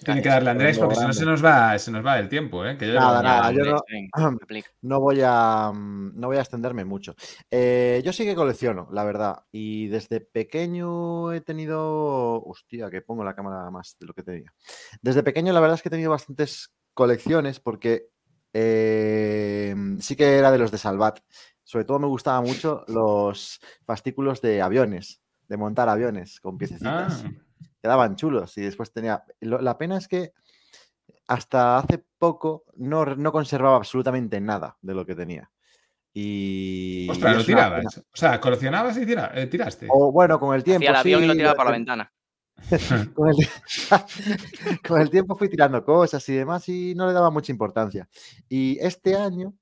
Tiene que darle a Andrés Nobu porque si no se nos va, se nos va el tiempo, ¿eh? Que yo Nada, nada, yo. No voy a, mm, no voy a extenderme mucho. Eh, yo sí que colecciono, la verdad. Y desde pequeño he tenido. Hostia, que pongo la cámara más de lo que tenía. Desde pequeño, la verdad es que he tenido bastantes colecciones porque eh, sí que era de los de Salvat. Sobre todo me gustaban mucho los fascículos de aviones, de montar aviones con piececitas. Ah, Quedaban chulos y después tenía. lo- la pena es que hasta hace poco no, no conservaba absolutamente nada de lo que tenía. Y. ostras, y lo tirabas. O sea, coleccionabas y tira- eh, tiraste. O bueno, con el tiempo. Hacía el avión y lo tiraba por la ventana. con el, con el tiempo fui tirando cosas y demás y no le daba mucha importancia. Y este año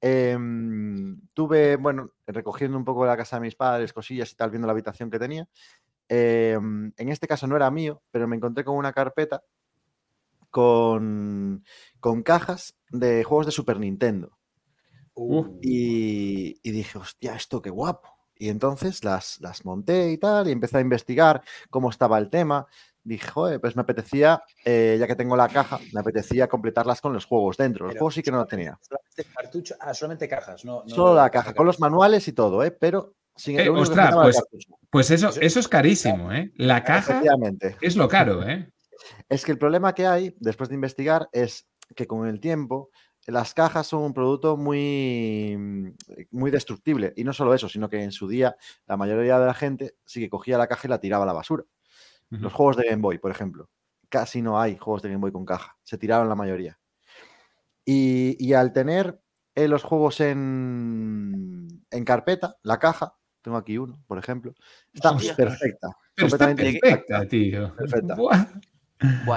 em, tuve, bueno, recogiendo un poco la casa de mis padres, cosillas y tal, viendo la habitación que tenía. em, en este caso no era mío, pero me encontré con una carpeta con, con cajas de juegos de Super Nintendo. Uh. Y, y dije, hostia, esto qué guapo. Y entonces las, las monté y tal, y empecé a investigar cómo estaba el tema. Dije, "Joder, pues me apetecía, eh, ya que tengo la caja, me apetecía completarlas con los juegos dentro. Los Pero juegos sí que no lo tenía. Solamente cartucho, ah, solamente cajas, no. no- Solo la caja, con los manuales y todo, ¿eh? Pero sin Eh, ostras, pues-. Pues eso, Eso- es carísimo, ¿eh? La caja Efectivamente. es lo caro, ¿eh? Es que el problema que hay, después de investigar, es que con el tiempo las cajas son un producto muy, muy destructible. Y no solo eso, sino que en su día la mayoría de la gente sí que cogía la caja y la tiraba a la basura. Los juegos de Game Boy, por ejemplo. Casi no hay juegos de Game Boy con caja. Se tiraron la mayoría. Y, al tener eh, los juegos en, en carpeta, la caja, tengo aquí uno, por ejemplo, está perfecta. completamente perfecta, tío. Perfecta.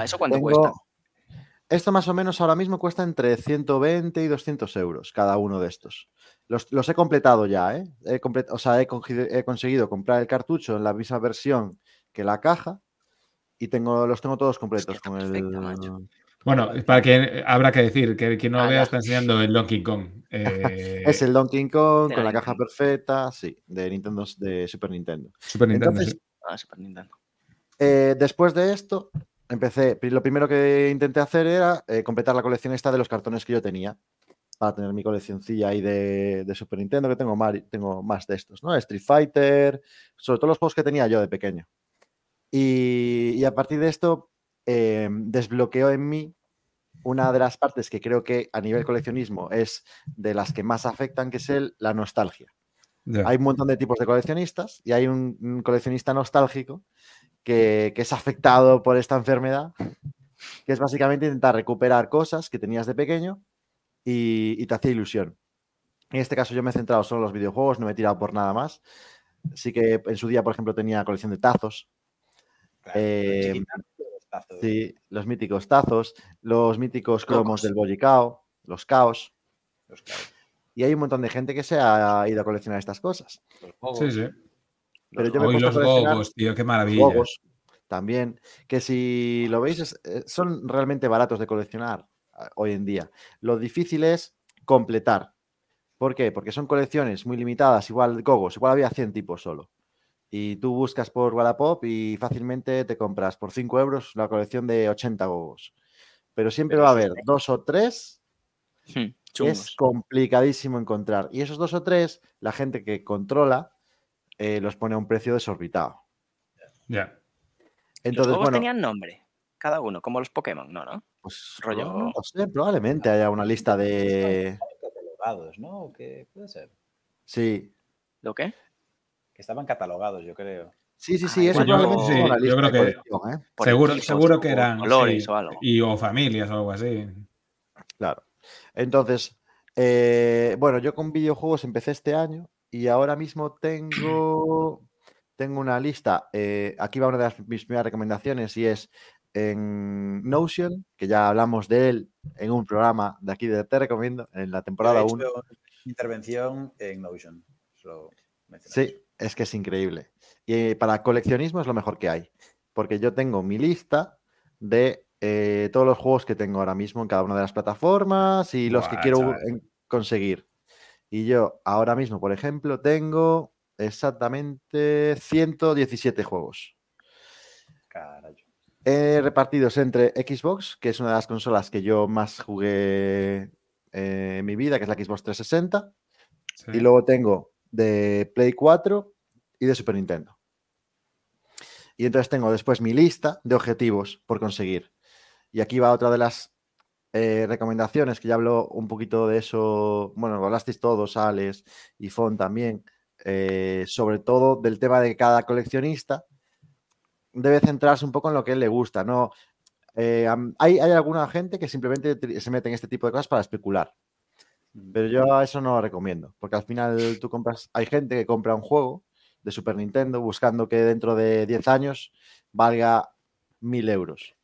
¿Eso cuánto cuesta? Esto más o menos ahora mismo cuesta entre 120 y 200 euros cada uno de estos. Los, he completado ya, ¿eh? He o sea, he, conseguido comprar el cartucho en la misma versión que la caja y tengo, los tengo todos completos con el... Bueno, para que habrá que decir que quien no lo ah, vea está enseñando el Donkey Kong. Eh, es el Donkey Kong con la caja perfecta, sí, de Nintendo, de Super Nintendo. Super Nintendo. Ah, Super Nintendo. Eh, después de esto, empecé, lo primero que intenté hacer era eh, completar la colección esta de los cartones que yo tenía para tener mi coleccioncilla ahí de, Super Nintendo, que tengo más, tengo más de estos, ¿no? Street Fighter, sobre todo los juegos que tenía yo de pequeño. Y, a partir de esto eh, desbloqueó en mí una de las partes que creo que a nivel coleccionismo es de las que más afectan, que es el, la nostalgia. Hay un montón de tipos de coleccionistas y hay un coleccionista nostálgico que, es afectado por esta enfermedad, que es básicamente intentar recuperar cosas que tenías de pequeño y, te hacía ilusión. En este caso yo me he centrado solo en los videojuegos, no me he tirado por nada más. Sí que en su día, por ejemplo, tenía colección de tazos. Eh, sí, los míticos tazos, los míticos cromos del Bollicao, los caos. Y hay un montón de gente que se ha ido a coleccionar estas cosas. Sí, sí. Pero yo me los gogos, tío, qué maravilla. también, que si lo veis, eh, son realmente baratos de coleccionar ah, hoy en día. Lo difícil es completar. ¿Por qué? Porque son colecciones muy limitadas, igual gogos, igual había 100 tipos solo. Y tú buscas por Wallapop y fácilmente te compras por 5 euros una colección de 80 gogos. Pero siempre va a haber dos o tres hmm, es complicadísimo encontrar. Y esos dos o tres, la gente que controla eh, los pone a un precio desorbitado. Ya. Entonces, ¿Los tenían nombre? Cada uno, como los Pokémon, ¿no? ¿no? Pues rollo. No, sé, probablemente haya una lista de. Catalogados, ¿no? ¿Qué puede ser? Sí. ¿Lo qué? Estaban catalogados, yo creo. Sí, sí, sí, eso probablemente sí, una lista yo creo que ¿eh? seguro, seguro que eran colores o algo. Y o familias o algo así. Claro. Entonces, eh, bueno, yo con videojuegos empecé este año y ahora mismo tengo, tengo una lista. Eh, aquí va una de mis primeras recomendaciones y es en Notion, que ya hablamos de él en un programa de aquí de Te Recomiendo, en la temporada 1. Intervención en Notion. Sí, es que es increíble. Y para coleccionismo es lo mejor que hay, porque yo tengo mi lista de eh, todos los juegos que tengo ahora mismo en cada una de las plataformas y los que quiero conseguir. Y yo ahora mismo, por ejemplo, tengo exactamente 117 juegos. repartidos entre Xbox, que es una de las consolas que yo más jugué eh, en mi vida, que es la Xbox 360. Y luego tengo de Play 4 y de Super Nintendo. Y entonces tengo después mi lista de objetivos por conseguir. Y aquí va otra de las eh, recomendaciones, que ya hablo un poquito de eso, bueno, hablasteis todos, Alex y Fon también, eh, sobre todo del tema de cada coleccionista debe centrarse un poco en lo que él le gusta, ¿no? Eh, hay, hay, alguna gente que simplemente se mete en este tipo de cosas para especular. Pero yo a eso no lo recomiendo, porque al final tú compras, hay gente que compra un juego de Super Nintendo buscando que dentro de 10 años valga mil euros.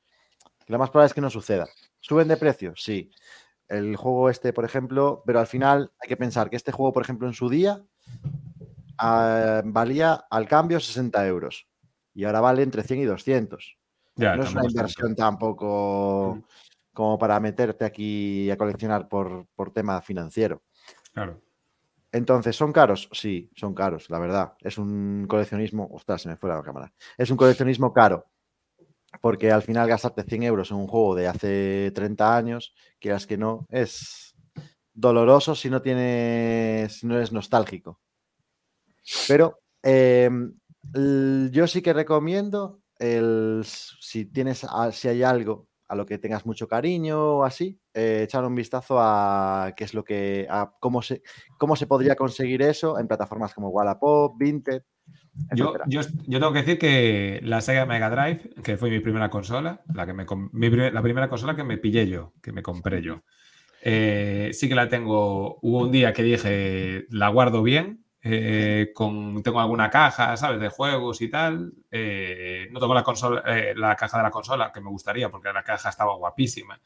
lo más probable es que no suceda. ¿Suben de precio? Sí. El juego este, por ejemplo, pero al final hay que pensar que este juego, por ejemplo, en su día ah, valía al cambio 60 euros y ahora vale entre 100 y 200. no es una inversión tampoco como para meterte aquí a coleccionar por, por tema financiero. Claro. Entonces, ¿son caros? Sí, son caros, la verdad. Es un coleccionismo. Ostras, se me fue la cámara. Es un coleccionismo caro porque al final gastarte 100 euros en un juego de hace 30 años, quieras que no, es doloroso si no tienes, si no eres nostálgico. Pero em, yo sí que recomiendo el, si tienes, si hay algo a lo que tengas mucho cariño o así, eh, echar un vistazo a qué es lo que, a cómo se, cómo se podría conseguir eso en plataformas como Wallapop, Vinted. Yo, yo, yo tengo que decir que la Sega Mega Drive, que fue mi primera consola, la, que me, mi la primera consola que me pillé yo, que me compré yo, eh, sí que la tengo. Hubo un día que dije, la guardo bien, eh, con, tengo alguna caja, ¿sabes? De juegos y tal. eh, no tengo la, consola, eh, la caja de la consola, que me gustaría, porque la caja estaba guapísima.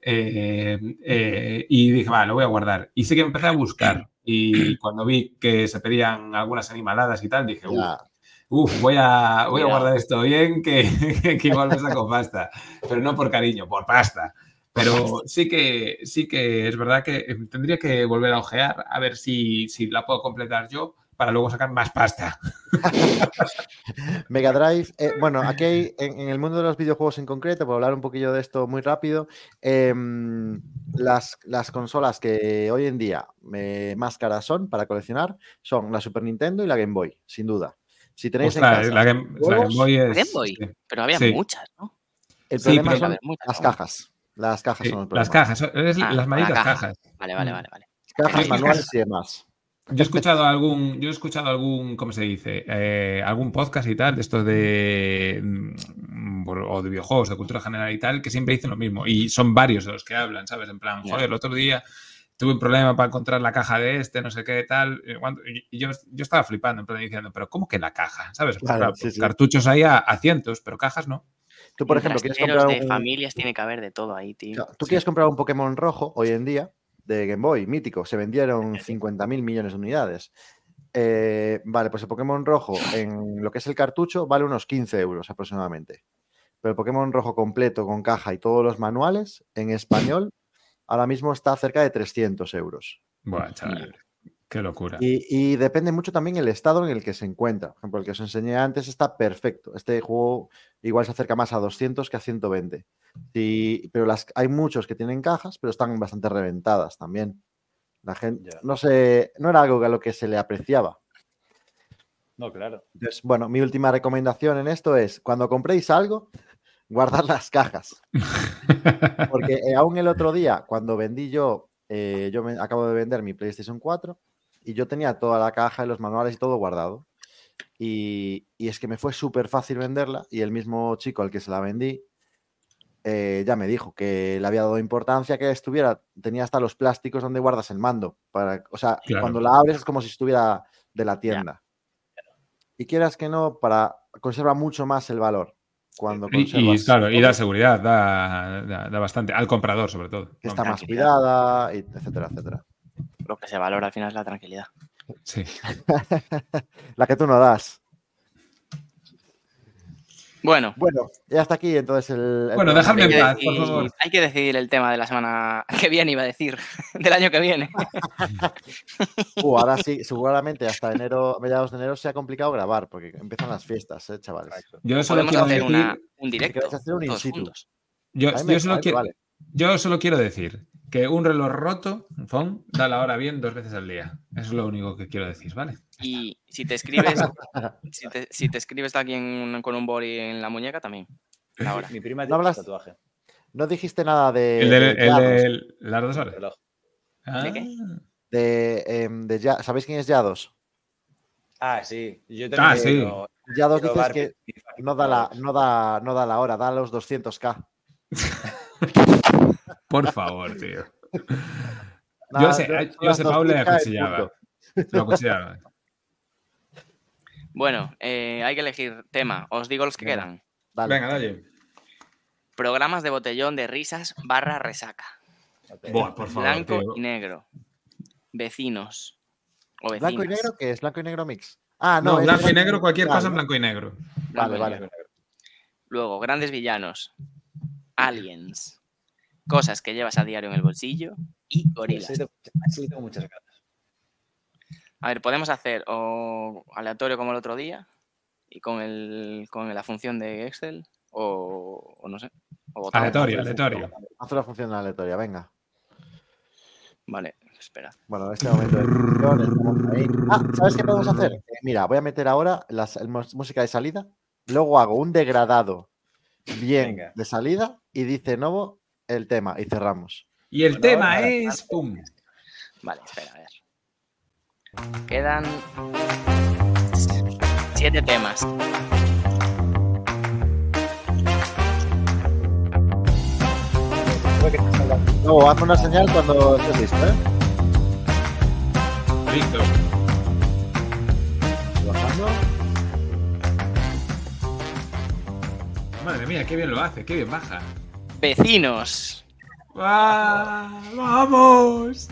Eh, eh, y dije, vale, lo voy a guardar. Y sí que empecé a buscar. Y cuando vi que se pedían algunas animaladas y tal, dije, uff, Uf, voy a, voy a guardar esto bien, que, que igual me saco pasta. Pero no por cariño, por pasta. Pero sí que, sí que es verdad que eh, tendría que volver a ojear a ver si, si la puedo completar yo para luego sacar más pasta. Mega Drive, eh, bueno, aquí hay, en, en el mundo de los videojuegos en concreto, por hablar un poquillo de esto muy rápido, em, las, las consolas que hoy en día eh, más caras son para coleccionar son la Super Nintendo y la Game Boy, sin duda. Si tenéis en Ostras, casa, la, Game, la Game juegos, Boy es. Game Boy. sí, Pero había Sí. muchas, ¿no? el sí, problema pero- son Había muchas, las ¿no? cajas. Las cajas sí, son el las problema. cajas, es Ah, las la malditas caja. cajas. Vale, vale, vale, vale. Cajas manuales y demás. Yo he escuchado algún, yo he escuchado algún, ¿cómo se dice? Eh, algún podcast y tal, de estos de mm, o de videojuegos, de cultura general y tal, que siempre dicen lo mismo. Y son varios de los que hablan, ¿sabes? En plan, joder, el otro día tuve un problema para encontrar la caja de este, no sé qué tal. eh, cuando- Y yo, yo estaba flipando, en plan diciendo, pero ¿cómo que la caja? ¿Sabes? Claro, claro, sí, sí. Cartuchos hay a, a cientos, pero cajas no. Tú, por ejemplo, quieres comprar de un, familias tiene que haber de todo ahí, tío. Claro, Tú quieres comprar un Pokémon rojo hoy en día de Game Boy, mítico, se vendieron 50.000 millones de unidades. Eh, vale, pues el Pokémon rojo en lo que es el cartucho vale unos 15 euros aproximadamente. Pero el Pokémon rojo completo con caja y todos los manuales en español ahora mismo está cerca de 300 euros. Buah, chaval. Qué locura. Y, y depende mucho también el estado en el que se encuentra. Por ejemplo, el que os enseñé antes está perfecto. Este juego igual se acerca más a 200 que a 120. Sí, pero las, hay muchos que tienen cajas, pero están bastante reventadas también. La gente, no sé, no era algo a lo que se le apreciaba. No, claro. Entonces, bueno, mi última recomendación en esto es, cuando compréis algo, guardad las cajas. Porque eh, aún el otro día, cuando vendí yo, eh, yo me, acabo de vender mi PlayStation 4 y yo tenía toda la caja y los manuales y todo guardado. Y, y es que me fue súper fácil venderla y el mismo chico al que se la vendí eh, ya me dijo que le había dado importancia que estuviera, tenía hasta los plásticos donde guardas el mando. Para, o sea, Claro. cuando la abres es como si estuviera de la tienda. Y quieras que no, para conserva mucho más el valor. Cuando Y, y, claro, y da seguridad, da, da- da bastante. Al comprador, sobre todo. que está más cuidada, etcétera, etcétera. Lo que se valora al final es la tranquilidad. Sí. La que tú no das. Bueno, Bueno, ya está aquí entonces el. el Bueno, dejadme en paz, por favor. hay que decidir el tema de la semana que viene, iba a decir, del año que viene. Uh, ahora sí, seguramente hasta enero, mediados de enero, sea complicado grabar, porque empiezan las fiestas, ¿eh, chavales? Yo solo Podemos quiero hacer decir, una, un directo. hacer un in situ. yo, solo quiero, vale. yo solo quiero decir que un reloj roto, da la hora bien dos veces al día. Eso es lo único que quiero decir, ¿vale? Y si te escribes, si te, si te escribes alguien con un boli en la muñeca, también. La hora. Mi prima ¿No tiene un hablas? tatuaje. No dijiste nada de. El de, de el las dos horas. reloj. ¿De qué? Ah. de, em, de Ya- ¿Sabéis quién es Yados? Ah, sí. Yo Ah, también sí. quiero- Yados dices que no da, la, no, da, no da la hora, da los 200k. Por favor, tío. Nada, yo sé, yo sé, Paul le 200K y acuchillaba. punto. Lo acuchillaba. Bueno, eh, hay que elegir tema. Os digo los que Venga. quedan. Dale. Venga, dale. Programas de botellón de risas barra resaca. Buah, por favor, Blanco tío. y negro. Vecinos. O vecinas. ¿Blanco y negro qué es? ¿Blanco y negro mix? Ah, No, no. es blanco y negro, cualquier Vale, cosa en blanco y negro. Blanco Vale, y vale. negro. Luego, grandes villanos. Aliens. Cosas que llevas a diario en el bolsillo. Y gorilas. Sí, sí, tengo muchas ganas. A ver, podemos hacer o aleatorio como el otro día y con, el, con la función de Excel o, o no sé. O. Aleatorio, aleatorio. Haz una función aleatoria, venga. Vale, espera. Bueno, en este momento de. Ah, ¿sabes qué podemos hacer? Eh, mira, voy a meter ahora mus- música de salida. Luego hago un degradado bien Venga. de salida y dice Novo el tema y cerramos. Y el Bueno, tema es. ¡Pum! Vale, espera, a ver. Quedan siete temas. Novo, haz una señal cuando estés listo, ¿eh? Listo. Bajando. Madre mía, qué bien lo hace, qué bien baja. Vecinos. ¡Ah! ¡Vamos!